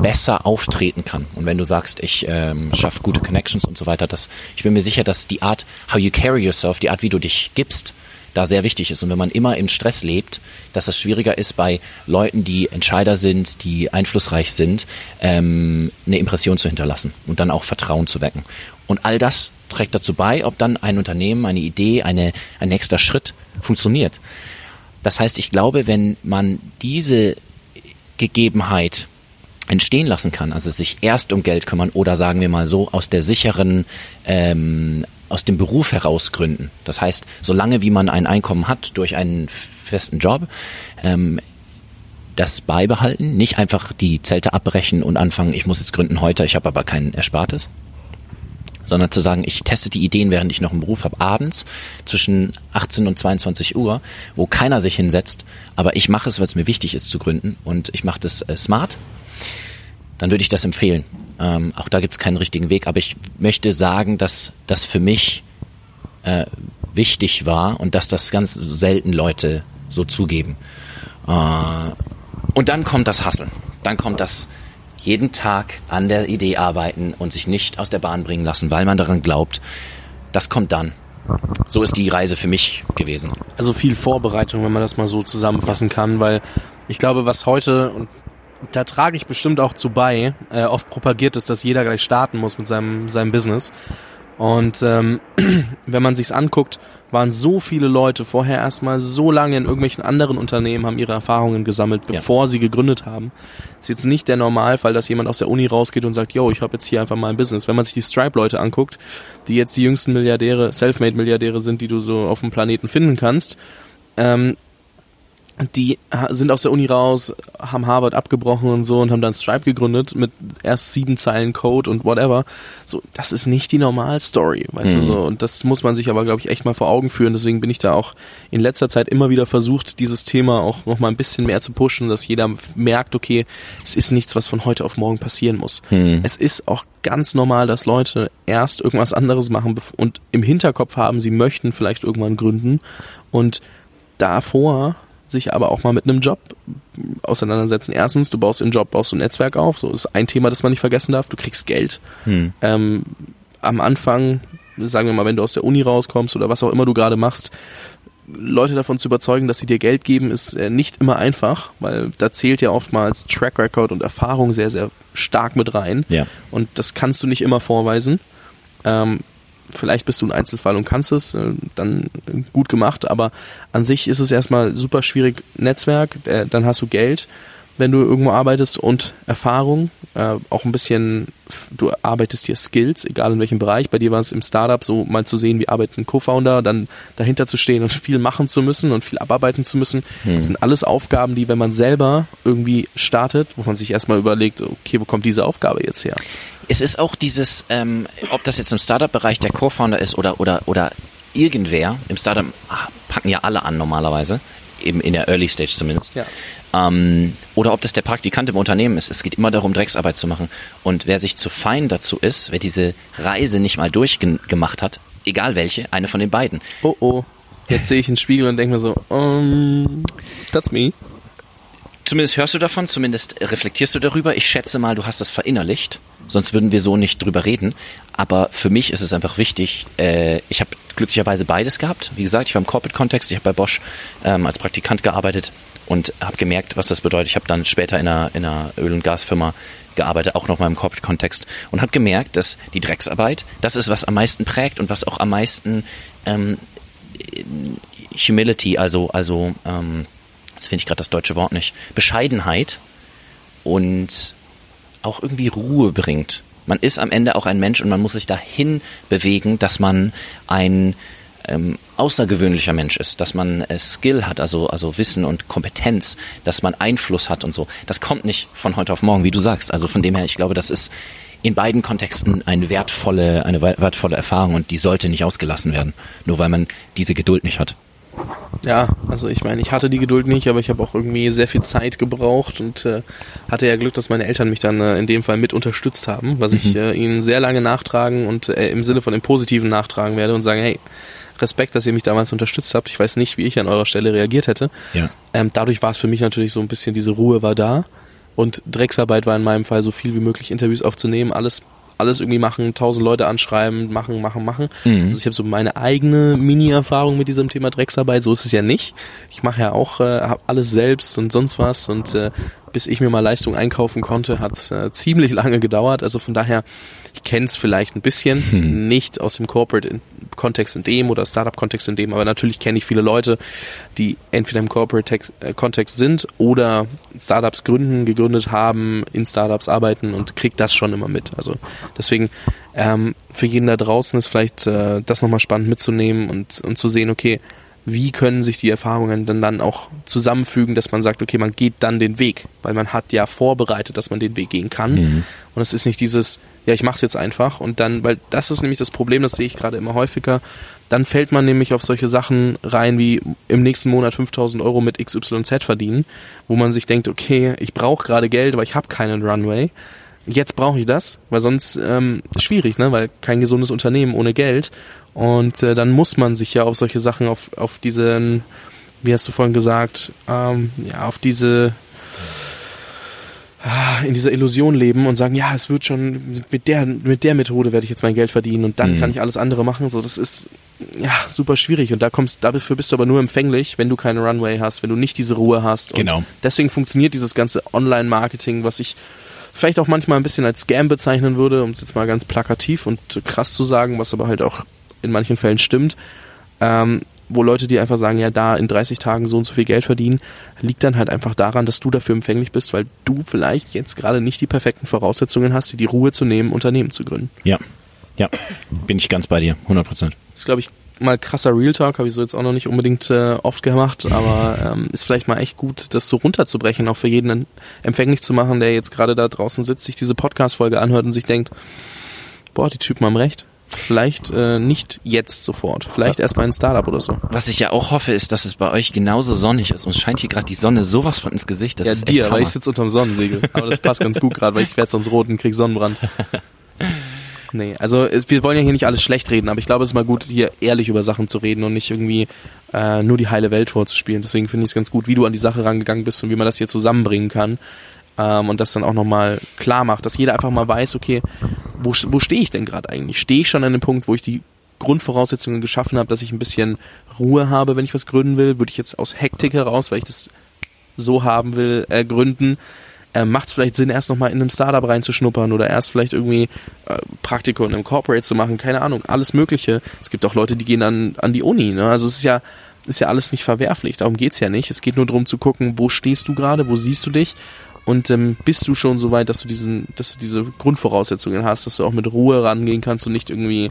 besser auftreten kann. Und wenn du sagst, ich ähm, schaffe gute Connections und so weiter, das, ich bin mir sicher, dass die Art, how you carry yourself, die Art, wie du dich gibst, da sehr wichtig ist. Und wenn man immer im Stress lebt, dass es schwieriger ist, bei Leuten, die Entscheider sind, die einflussreich sind, ähm, eine Impression zu hinterlassen und dann auch Vertrauen zu wecken. Und all das trägt dazu bei, ob dann ein Unternehmen, eine Idee, eine, ein nächster Schritt funktioniert. Das heißt, ich glaube, wenn man diese Gegebenheit entstehen lassen kann, also sich erst um Geld kümmern oder sagen wir mal so aus der sicheren, ähm, aus dem Beruf heraus gründen. Das heißt, solange wie man ein Einkommen hat durch einen festen Job, ähm, das beibehalten, nicht einfach die Zelte abbrechen und anfangen, ich muss jetzt gründen heute, ich habe aber kein Erspartes, sondern zu sagen, ich teste die Ideen, während ich noch einen Beruf habe, abends zwischen 18 und 22 Uhr, wo keiner sich hinsetzt, aber ich mache es, weil es mir wichtig ist zu gründen und ich mache das äh, smart dann würde ich das empfehlen. Ähm, auch da gibt es keinen richtigen Weg, aber ich möchte sagen, dass das für mich äh, wichtig war und dass das ganz selten Leute so zugeben. Äh, und dann kommt das Hasseln. Dann kommt das jeden Tag an der Idee arbeiten und sich nicht aus der Bahn bringen lassen, weil man daran glaubt. Das kommt dann. So ist die Reise für mich gewesen. Also viel Vorbereitung, wenn man das mal so zusammenfassen kann, weil ich glaube, was heute, und da trage ich bestimmt auch zu bei. Äh, oft propagiert es, dass jeder gleich starten muss mit seinem, seinem Business. Und ähm, wenn man sich's anguckt, waren so viele Leute vorher erstmal so lange in irgendwelchen anderen Unternehmen, haben ihre Erfahrungen gesammelt, bevor ja. sie gegründet haben. Ist jetzt nicht der Normalfall, dass jemand aus der Uni rausgeht und sagt, yo, ich habe jetzt hier einfach mal ein Business. Wenn man sich die Stripe-Leute anguckt, die jetzt die jüngsten Milliardäre, Selfmade-Milliardäre sind, die du so auf dem Planeten finden kannst, ähm, die sind aus der Uni raus, haben Harvard abgebrochen und so und haben dann Stripe gegründet mit erst sieben Zeilen Code und whatever. So, das ist nicht die Normalstory, weißt mhm. du so. Und das muss man sich aber, glaube ich, echt mal vor Augen führen. Deswegen bin ich da auch in letzter Zeit immer wieder versucht, dieses Thema auch noch mal ein bisschen mehr zu pushen, dass jeder merkt, okay, es ist nichts, was von heute auf morgen passieren muss. Mhm. Es ist auch ganz normal, dass Leute erst irgendwas anderes machen und im Hinterkopf haben, sie möchten vielleicht irgendwann gründen und davor sich aber auch mal mit einem Job auseinandersetzen. Erstens, du baust den Job, baust du ein Netzwerk auf. So ist ein Thema, das man nicht vergessen darf. Du kriegst Geld. Hm. Ähm, am Anfang, sagen wir mal, wenn du aus der Uni rauskommst oder was auch immer du gerade machst, Leute davon zu überzeugen, dass sie dir Geld geben, ist äh, nicht immer einfach, weil da zählt ja oftmals Track Record und Erfahrung sehr, sehr stark mit rein. Ja. Und das kannst du nicht immer vorweisen. Ähm, vielleicht bist du ein Einzelfall und kannst es, äh, dann gut gemacht, aber an sich ist es erstmal super schwierig Netzwerk, äh, dann hast du Geld wenn du irgendwo arbeitest und Erfahrung, äh, auch ein bisschen, du arbeitest dir Skills, egal in welchem Bereich. Bei dir war es im Startup so mal zu sehen, wie arbeitet ein Co-Founder, dann dahinter zu stehen und viel machen zu müssen und viel abarbeiten zu müssen. Hm. Das sind alles Aufgaben, die, wenn man selber irgendwie startet, wo man sich erstmal überlegt, okay, wo kommt diese Aufgabe jetzt her? Es ist auch dieses, ähm, ob das jetzt im Startup-Bereich der Co-Founder ist oder, oder, oder irgendwer, im Startup packen ja alle an normalerweise, eben in der Early Stage zumindest. Ja. Ähm, oder ob das der Praktikant im Unternehmen ist. Es geht immer darum, Drecksarbeit zu machen. Und wer sich zu fein dazu ist, wer diese Reise nicht mal durchgemacht hat, egal welche, eine von den beiden. Oh oh, jetzt sehe ich einen Spiegel und denke mir so, um, that's me. Zumindest hörst du davon, zumindest reflektierst du darüber. Ich schätze mal, du hast das verinnerlicht. Sonst würden wir so nicht drüber reden. Aber für mich ist es einfach wichtig. Äh, ich habe glücklicherweise beides gehabt. Wie gesagt, ich war im Corporate-Kontext. Ich habe bei Bosch ähm, als Praktikant gearbeitet und habe gemerkt, was das bedeutet. Ich habe dann später in einer, in einer Öl- und Gasfirma gearbeitet, auch nochmal im Corporate-Kontext und habe gemerkt, dass die Drecksarbeit, das ist, was am meisten prägt und was auch am meisten ähm, Humility, also, also ähm, jetzt finde ich gerade das deutsche Wort nicht, Bescheidenheit und auch irgendwie Ruhe bringt. Man ist am Ende auch ein Mensch und man muss sich dahin bewegen, dass man ein ähm, außergewöhnlicher Mensch ist, dass man äh, Skill hat, also, also Wissen und Kompetenz, dass man Einfluss hat und so. Das kommt nicht von heute auf morgen, wie du sagst. Also von dem her, ich glaube, das ist in beiden Kontexten eine wertvolle, eine wertvolle Erfahrung und die sollte nicht ausgelassen werden, nur weil man diese Geduld nicht hat. Ja, also ich meine, ich hatte die Geduld nicht, aber ich habe auch irgendwie sehr viel Zeit gebraucht und äh, hatte ja Glück, dass meine Eltern mich dann äh, in dem Fall mit unterstützt haben, was mhm. ich äh, ihnen sehr lange nachtragen und äh, im Sinne von dem Positiven nachtragen werde und sagen, hey, Respekt, dass ihr mich damals unterstützt habt. Ich weiß nicht, wie ich an eurer Stelle reagiert hätte. Ja. Ähm, dadurch war es für mich natürlich so ein bisschen, diese Ruhe war da. Und Drecksarbeit war in meinem Fall so viel wie möglich Interviews aufzunehmen, alles alles irgendwie machen, tausend Leute anschreiben, machen, machen, machen. Mhm. Also ich habe so meine eigene Mini-Erfahrung mit diesem Thema Drecksarbeit. So ist es ja nicht. Ich mache ja auch äh, hab alles selbst und sonst was und äh, bis ich mir mal Leistung einkaufen konnte, hat äh, ziemlich lange gedauert. Also von daher, ich kenne es vielleicht ein bisschen, hm. nicht aus dem Corporate-Kontext in dem oder Startup-Kontext in dem, aber natürlich kenne ich viele Leute, die entweder im Corporate-Kontext sind oder Startups gründen, gegründet haben, in Startups arbeiten und kriegt das schon immer mit. Also deswegen ähm, für jeden da draußen ist vielleicht äh, das nochmal spannend mitzunehmen und, und zu sehen, okay, wie können sich die Erfahrungen dann, dann auch zusammenfügen, dass man sagt, okay, man geht dann den Weg, weil man hat ja vorbereitet, dass man den Weg gehen kann. Mhm. Und es ist nicht dieses, ja, ich mach's jetzt einfach und dann, weil das ist nämlich das Problem, das sehe ich gerade immer häufiger, dann fällt man nämlich auf solche Sachen rein wie im nächsten Monat 5000 Euro mit XYZ verdienen, wo man sich denkt, okay, ich brauche gerade Geld, aber ich habe keinen Runway jetzt brauche ich das, weil sonst ähm, schwierig, ne? Weil kein gesundes Unternehmen ohne Geld. Und äh, dann muss man sich ja auf solche Sachen, auf, auf diesen, wie hast du vorhin gesagt, ähm, ja, auf diese ah, in dieser Illusion leben und sagen, ja, es wird schon mit der mit der Methode werde ich jetzt mein Geld verdienen und dann mhm. kann ich alles andere machen. So, das ist ja super schwierig und da kommst dafür bist du aber nur empfänglich, wenn du keine Runway hast, wenn du nicht diese Ruhe hast. Genau. Und deswegen funktioniert dieses ganze Online-Marketing, was ich vielleicht auch manchmal ein bisschen als Scam bezeichnen würde, um es jetzt mal ganz plakativ und krass zu sagen, was aber halt auch in manchen Fällen stimmt, ähm, wo Leute dir einfach sagen, ja, da in 30 Tagen so und so viel Geld verdienen, liegt dann halt einfach daran, dass du dafür empfänglich bist, weil du vielleicht jetzt gerade nicht die perfekten Voraussetzungen hast, dir die Ruhe zu nehmen, Unternehmen zu gründen. Ja, ja, bin ich ganz bei dir, 100 Prozent. Das ist, glaube ich, mal krasser Real Talk, habe ich so jetzt auch noch nicht unbedingt äh, oft gemacht, aber ähm, ist vielleicht mal echt gut, das so runterzubrechen, auch für jeden empfänglich zu machen, der jetzt gerade da draußen sitzt, sich diese Podcast-Folge anhört und sich denkt, boah, die Typen haben recht. Vielleicht äh, nicht jetzt sofort, vielleicht erst mal ein Startup oder so. Was ich ja auch hoffe, ist, dass es bei euch genauso sonnig ist. Uns scheint hier gerade die Sonne sowas von ins Gesicht. Das ja, ist dir, weil ich sitze unterm Sonnensegel. Aber das passt ganz gut gerade, weil ich werde sonst rot und krieg Sonnenbrand. Nee, also wir wollen ja hier nicht alles schlecht reden, aber ich glaube, es ist mal gut, hier ehrlich über Sachen zu reden und nicht irgendwie äh, nur die heile Welt vorzuspielen. Deswegen finde ich es ganz gut, wie du an die Sache rangegangen bist und wie man das hier zusammenbringen kann. Ähm, und das dann auch nochmal klar macht, dass jeder einfach mal weiß, okay, wo, wo stehe ich denn gerade eigentlich? Stehe ich schon an dem Punkt, wo ich die Grundvoraussetzungen geschaffen habe, dass ich ein bisschen Ruhe habe, wenn ich was gründen will, würde ich jetzt aus Hektik heraus, weil ich das so haben will, äh, gründen, äh, macht es vielleicht Sinn, erst nochmal in einem Startup reinzuschnuppern oder erst vielleicht irgendwie äh, Praktikum in einem Corporate zu machen, keine Ahnung, alles Mögliche. Es gibt auch Leute, die gehen an, an die Uni, ne? Also es ist ja, ist ja alles nicht verwerflich, darum geht's ja nicht. Es geht nur darum zu gucken, wo stehst du gerade, wo siehst du dich und ähm, bist du schon so weit, dass du diesen, dass du diese Grundvoraussetzungen hast, dass du auch mit Ruhe rangehen kannst und nicht irgendwie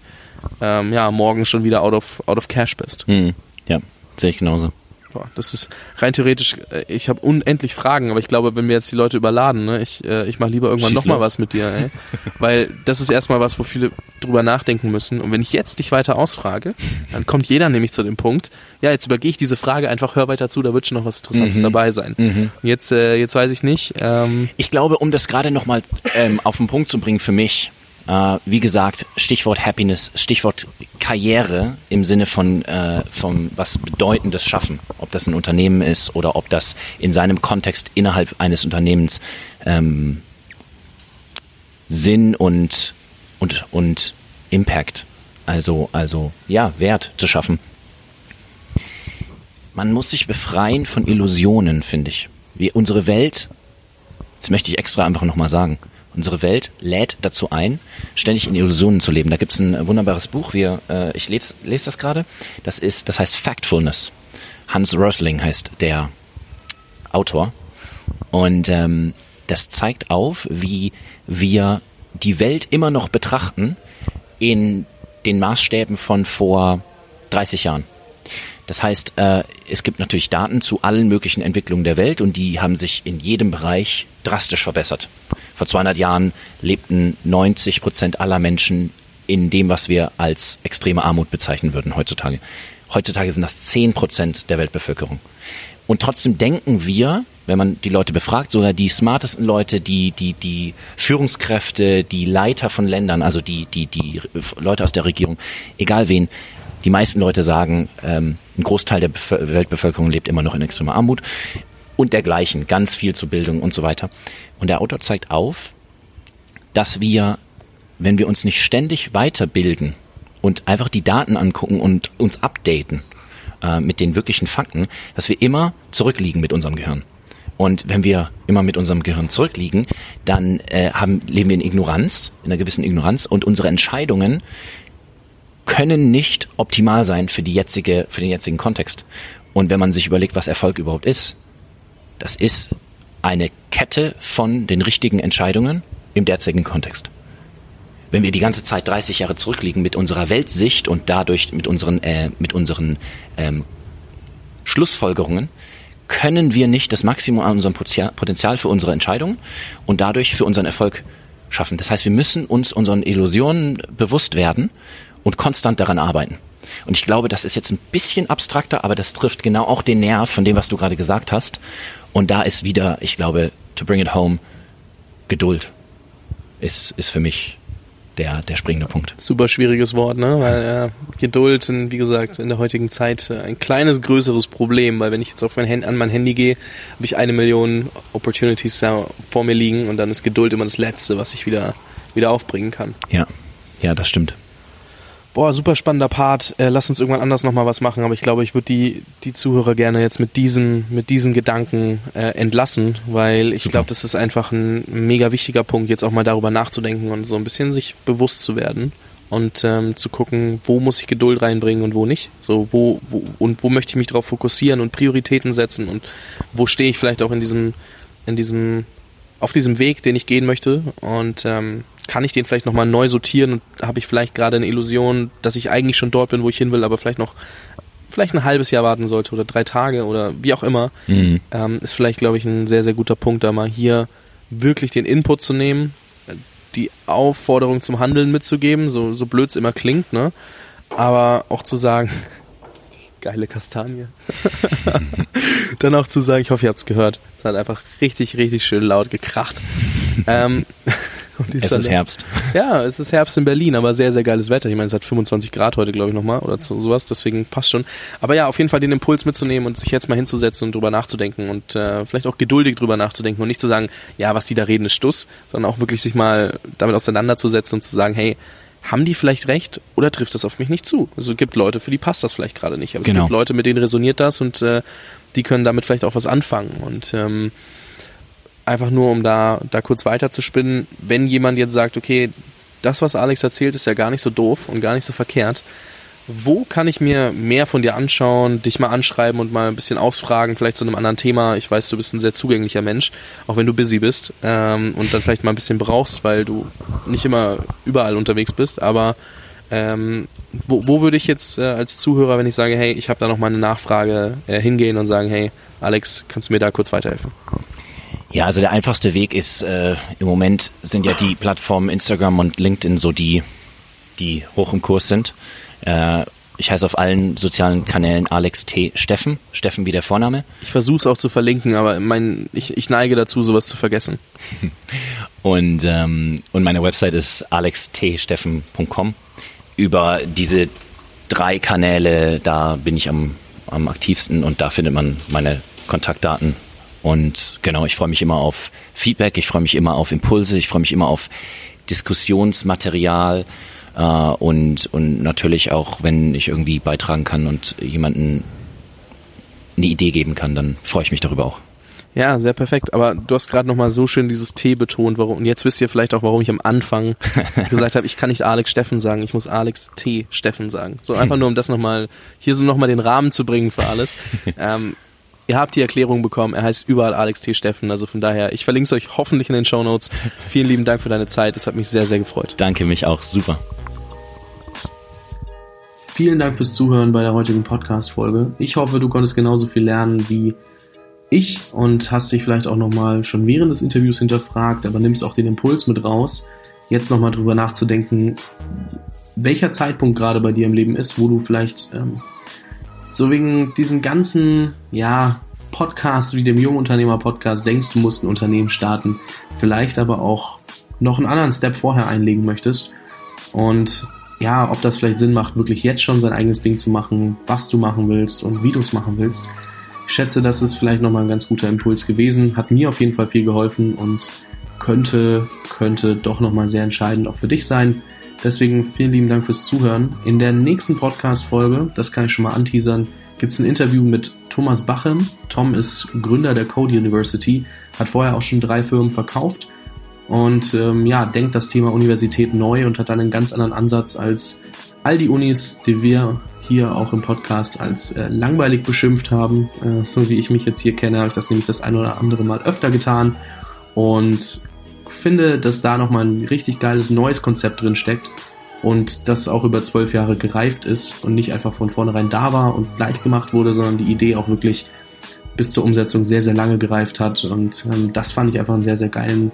ähm, ja morgen schon wieder out of out of cash bist. Hm, ja, sehe ich genauso. Boah, das ist rein theoretisch, äh, ich habe unendlich Fragen, aber ich glaube, wenn wir jetzt die Leute überladen, ne, ich, äh, ich mache lieber irgendwann nochmal was mit dir, ey. Weil das ist erstmal was, wo viele drüber nachdenken müssen. Und wenn ich jetzt dich weiter ausfrage, dann kommt jeder nämlich zu dem Punkt, ja, jetzt übergehe ich diese Frage einfach, hör weiter zu, da wird schon noch was Interessantes mhm. dabei sein. Mhm. Jetzt, äh, jetzt weiß ich nicht. Ähm, ich glaube, um das gerade nochmal ähm, auf den Punkt zu bringen für mich, Uh, wie gesagt, Stichwort Happiness, Stichwort Karriere im Sinne von, äh, von was Bedeutendes schaffen. Ob das ein Unternehmen ist oder ob das in seinem Kontext innerhalb eines Unternehmens ähm, Sinn und, und, und Impact, also, also ja, Wert zu schaffen. Man muss sich befreien von Illusionen, finde ich. Wie unsere Welt, das möchte ich extra einfach nochmal sagen, Unsere Welt lädt dazu ein, ständig in Illusionen zu leben. Da gibt es ein wunderbares Buch, wir, äh, ich lese, lese das gerade. Das das heißt Factfulness. Hans Rosling heißt der Autor. Und ähm, das zeigt auf, wie wir die Welt immer noch betrachten in den Maßstäben von vor 30 Jahren. Das heißt, äh, es gibt natürlich Daten zu allen möglichen Entwicklungen der Welt und die haben sich in jedem Bereich drastisch verbessert. Vor 200 Jahren lebten 90 Prozent aller Menschen in dem, was wir als extreme Armut bezeichnen würden heutzutage. Heutzutage sind das 10 Prozent der Weltbevölkerung. Und trotzdem denken wir, wenn man die Leute befragt, sogar die smartesten Leute, die, die, die Führungskräfte, die Leiter von Ländern, also die, die, die Leute aus der Regierung, egal wen, die meisten Leute sagen, ähm, ein Großteil der Bef Weltbevölkerung lebt immer noch in extremer Armut und dergleichen, ganz viel zur Bildung und so weiter. Und der Autor zeigt auf, dass wir, wenn wir uns nicht ständig weiterbilden und einfach die Daten angucken und uns updaten äh, mit den wirklichen Fakten, dass wir immer zurückliegen mit unserem Gehirn. Und wenn wir immer mit unserem Gehirn zurückliegen, dann äh, haben, leben wir in Ignoranz, in einer gewissen Ignoranz und unsere Entscheidungen können nicht optimal sein für die jetzige, für den jetzigen Kontext. Und wenn man sich überlegt, was Erfolg überhaupt ist, das ist eine Kette von den richtigen Entscheidungen im derzeitigen Kontext. Wenn wir die ganze Zeit 30 Jahre zurückliegen mit unserer Weltsicht und dadurch mit unseren, äh, mit unseren ähm, Schlussfolgerungen, können wir nicht das Maximum an unserem Potenzial für unsere Entscheidungen und dadurch für unseren Erfolg schaffen. Das heißt, wir müssen uns unseren Illusionen bewusst werden und konstant daran arbeiten. Und ich glaube, das ist jetzt ein bisschen abstrakter, aber das trifft genau auch den Nerv von dem, was du gerade gesagt hast. Und da ist wieder, ich glaube, to bring it home, Geduld ist, ist für mich der, der springende Punkt. Super schwieriges Wort, ne? Weil ja, Geduld, wie gesagt, in der heutigen Zeit ein kleines, größeres Problem, weil wenn ich jetzt auf mein Hand, an mein Handy gehe, habe ich eine Million Opportunities vor mir liegen und dann ist Geduld immer das Letzte, was ich wieder, wieder aufbringen kann. Ja, ja, das stimmt boah, super spannender Part, äh, lass uns irgendwann anders nochmal was machen, aber ich glaube, ich würde die, die Zuhörer gerne jetzt mit diesem, mit diesen Gedanken äh, entlassen, weil ich glaube, das ist einfach ein mega wichtiger Punkt, jetzt auch mal darüber nachzudenken und so ein bisschen sich bewusst zu werden und ähm, zu gucken, wo muss ich Geduld reinbringen und wo nicht. So, wo, wo und wo möchte ich mich darauf fokussieren und Prioritäten setzen und wo stehe ich vielleicht auch in diesem, in diesem, auf diesem Weg, den ich gehen möchte. Und ähm, kann ich den vielleicht nochmal neu sortieren und habe ich vielleicht gerade eine Illusion, dass ich eigentlich schon dort bin, wo ich hin will, aber vielleicht noch vielleicht ein halbes Jahr warten sollte oder drei Tage oder wie auch immer, mhm. ähm, ist vielleicht, glaube ich, ein sehr, sehr guter Punkt, da mal hier wirklich den Input zu nehmen, die Aufforderung zum Handeln mitzugeben, so, so blöd es immer klingt, ne? Aber auch zu sagen, geile Kastanie. Dann auch zu sagen, ich hoffe, ihr habt es gehört. Es hat einfach richtig, richtig schön laut gekracht. ähm, es ist Herbst. Ja, es ist Herbst in Berlin, aber sehr, sehr geiles Wetter. Ich meine, es hat 25 Grad heute, glaube ich, nochmal oder so, sowas, deswegen passt schon. Aber ja, auf jeden Fall den Impuls mitzunehmen und sich jetzt mal hinzusetzen und drüber nachzudenken und äh, vielleicht auch geduldig drüber nachzudenken und nicht zu sagen, ja, was die da reden, ist Stuss, sondern auch wirklich sich mal damit auseinanderzusetzen und zu sagen, hey, haben die vielleicht recht oder trifft das auf mich nicht zu? Also es gibt Leute, für die passt das vielleicht gerade nicht, aber Genau. es gibt Leute, mit denen resoniert das und äh, die können damit vielleicht auch was anfangen. Und ähm, einfach nur, um da, da kurz weiter zu spinnen, wenn jemand jetzt sagt, okay, das, was Alex erzählt, ist ja gar nicht so doof und gar nicht so verkehrt. Wo kann ich mir mehr von dir anschauen, dich mal anschreiben und mal ein bisschen ausfragen, vielleicht zu einem anderen Thema? Ich weiß, du bist ein sehr zugänglicher Mensch, auch wenn du busy bist ähm, und dann vielleicht mal ein bisschen brauchst, weil du nicht immer überall unterwegs bist. Aber ähm, wo, wo würde ich jetzt äh, als Zuhörer, wenn ich sage, hey, ich habe da noch mal eine Nachfrage, äh, hingehen und sagen, hey, Alex, kannst du mir da kurz weiterhelfen? Ja, also der einfachste Weg ist, äh, im Moment sind ja die Plattformen Instagram und LinkedIn so die, die hoch im Kurs sind. Äh, ich heiße auf allen sozialen Kanälen Alex T. Steffen, Steffen wie der Vorname. Ich versuche es auch zu verlinken, aber mein, ich, ich neige dazu, sowas zu vergessen. Und, ähm, und meine Website ist alextsteffen.com. Über diese drei Kanäle, da bin ich am, am aktivsten und da findet man meine Kontaktdaten. Und genau, ich freue mich immer auf Feedback, ich freue mich immer auf Impulse, ich freue mich immer auf Diskussionsmaterial äh, und, und natürlich auch, wenn ich irgendwie beitragen kann und jemanden eine Idee geben kann, dann freue ich mich darüber auch. Ja, sehr perfekt. Aber du hast gerade nochmal so schön dieses T betont. Warum, und jetzt wisst ihr vielleicht auch, warum ich am Anfang gesagt habe, ich kann nicht Alex Steffen sagen, ich muss Alex T. Steffen sagen. So einfach nur, um das nochmal, hier so nochmal den Rahmen zu bringen für alles. Ähm, ihr habt die Erklärung bekommen, er heißt überall Alex T. Steffen. Also von daher, ich verlinke es euch hoffentlich in den Show Notes. Vielen lieben Dank für deine Zeit. Es hat mich sehr, sehr gefreut. Danke mich auch, super. Vielen Dank fürs Zuhören bei der heutigen Podcast-Folge. Ich hoffe, du konntest genauso viel lernen wie ich und hast dich vielleicht auch nochmal schon während des Interviews hinterfragt, aber nimmst auch den Impuls mit raus, jetzt nochmal drüber nachzudenken, welcher Zeitpunkt gerade bei dir im Leben ist, wo du vielleicht ähm, so wegen diesen ganzen, ja, Podcasts wie dem Jungunternehmer-Podcast denkst, du musst ein Unternehmen starten, vielleicht aber auch noch einen anderen Step vorher einlegen möchtest und ja, ob das vielleicht Sinn macht, wirklich jetzt schon sein eigenes Ding zu machen, was du machen willst und wie du es machen willst. Ich schätze, das ist vielleicht nochmal ein ganz guter Impuls gewesen, hat mir auf jeden Fall viel geholfen und könnte, könnte doch nochmal sehr entscheidend auch für dich sein. Deswegen vielen lieben Dank fürs Zuhören. In der nächsten Podcast-Folge, das kann ich schon mal anteasern, gibt es ein Interview mit Thomas Bachem. Tom ist Gründer der Code University, hat vorher auch schon drei Firmen verkauft und ähm, ja, denkt das Thema Universität neu und hat dann einen ganz anderen Ansatz als all die Unis, die wir hier auch im Podcast als äh, langweilig beschimpft haben. Äh, so wie ich mich jetzt hier kenne, habe ich das nämlich das ein oder andere Mal öfter getan und finde, dass da nochmal ein richtig geiles neues Konzept drin steckt und das auch über zwölf Jahre gereift ist und nicht einfach von vornherein da war und gleich gemacht wurde, sondern die Idee auch wirklich bis zur Umsetzung sehr, sehr lange gereift hat und ähm, das fand ich einfach einen sehr, sehr geilen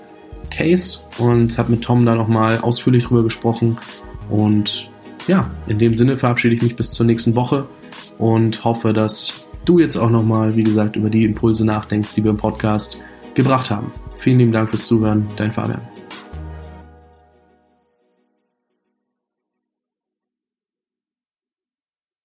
Case und habe mit Tom da nochmal ausführlich drüber gesprochen und ja, in dem Sinne verabschiede ich mich bis zur nächsten Woche und hoffe, dass du jetzt auch nochmal, wie gesagt, über die Impulse nachdenkst, die wir im Podcast gebracht haben. Vielen lieben Dank fürs Zuhören, dein Fabian.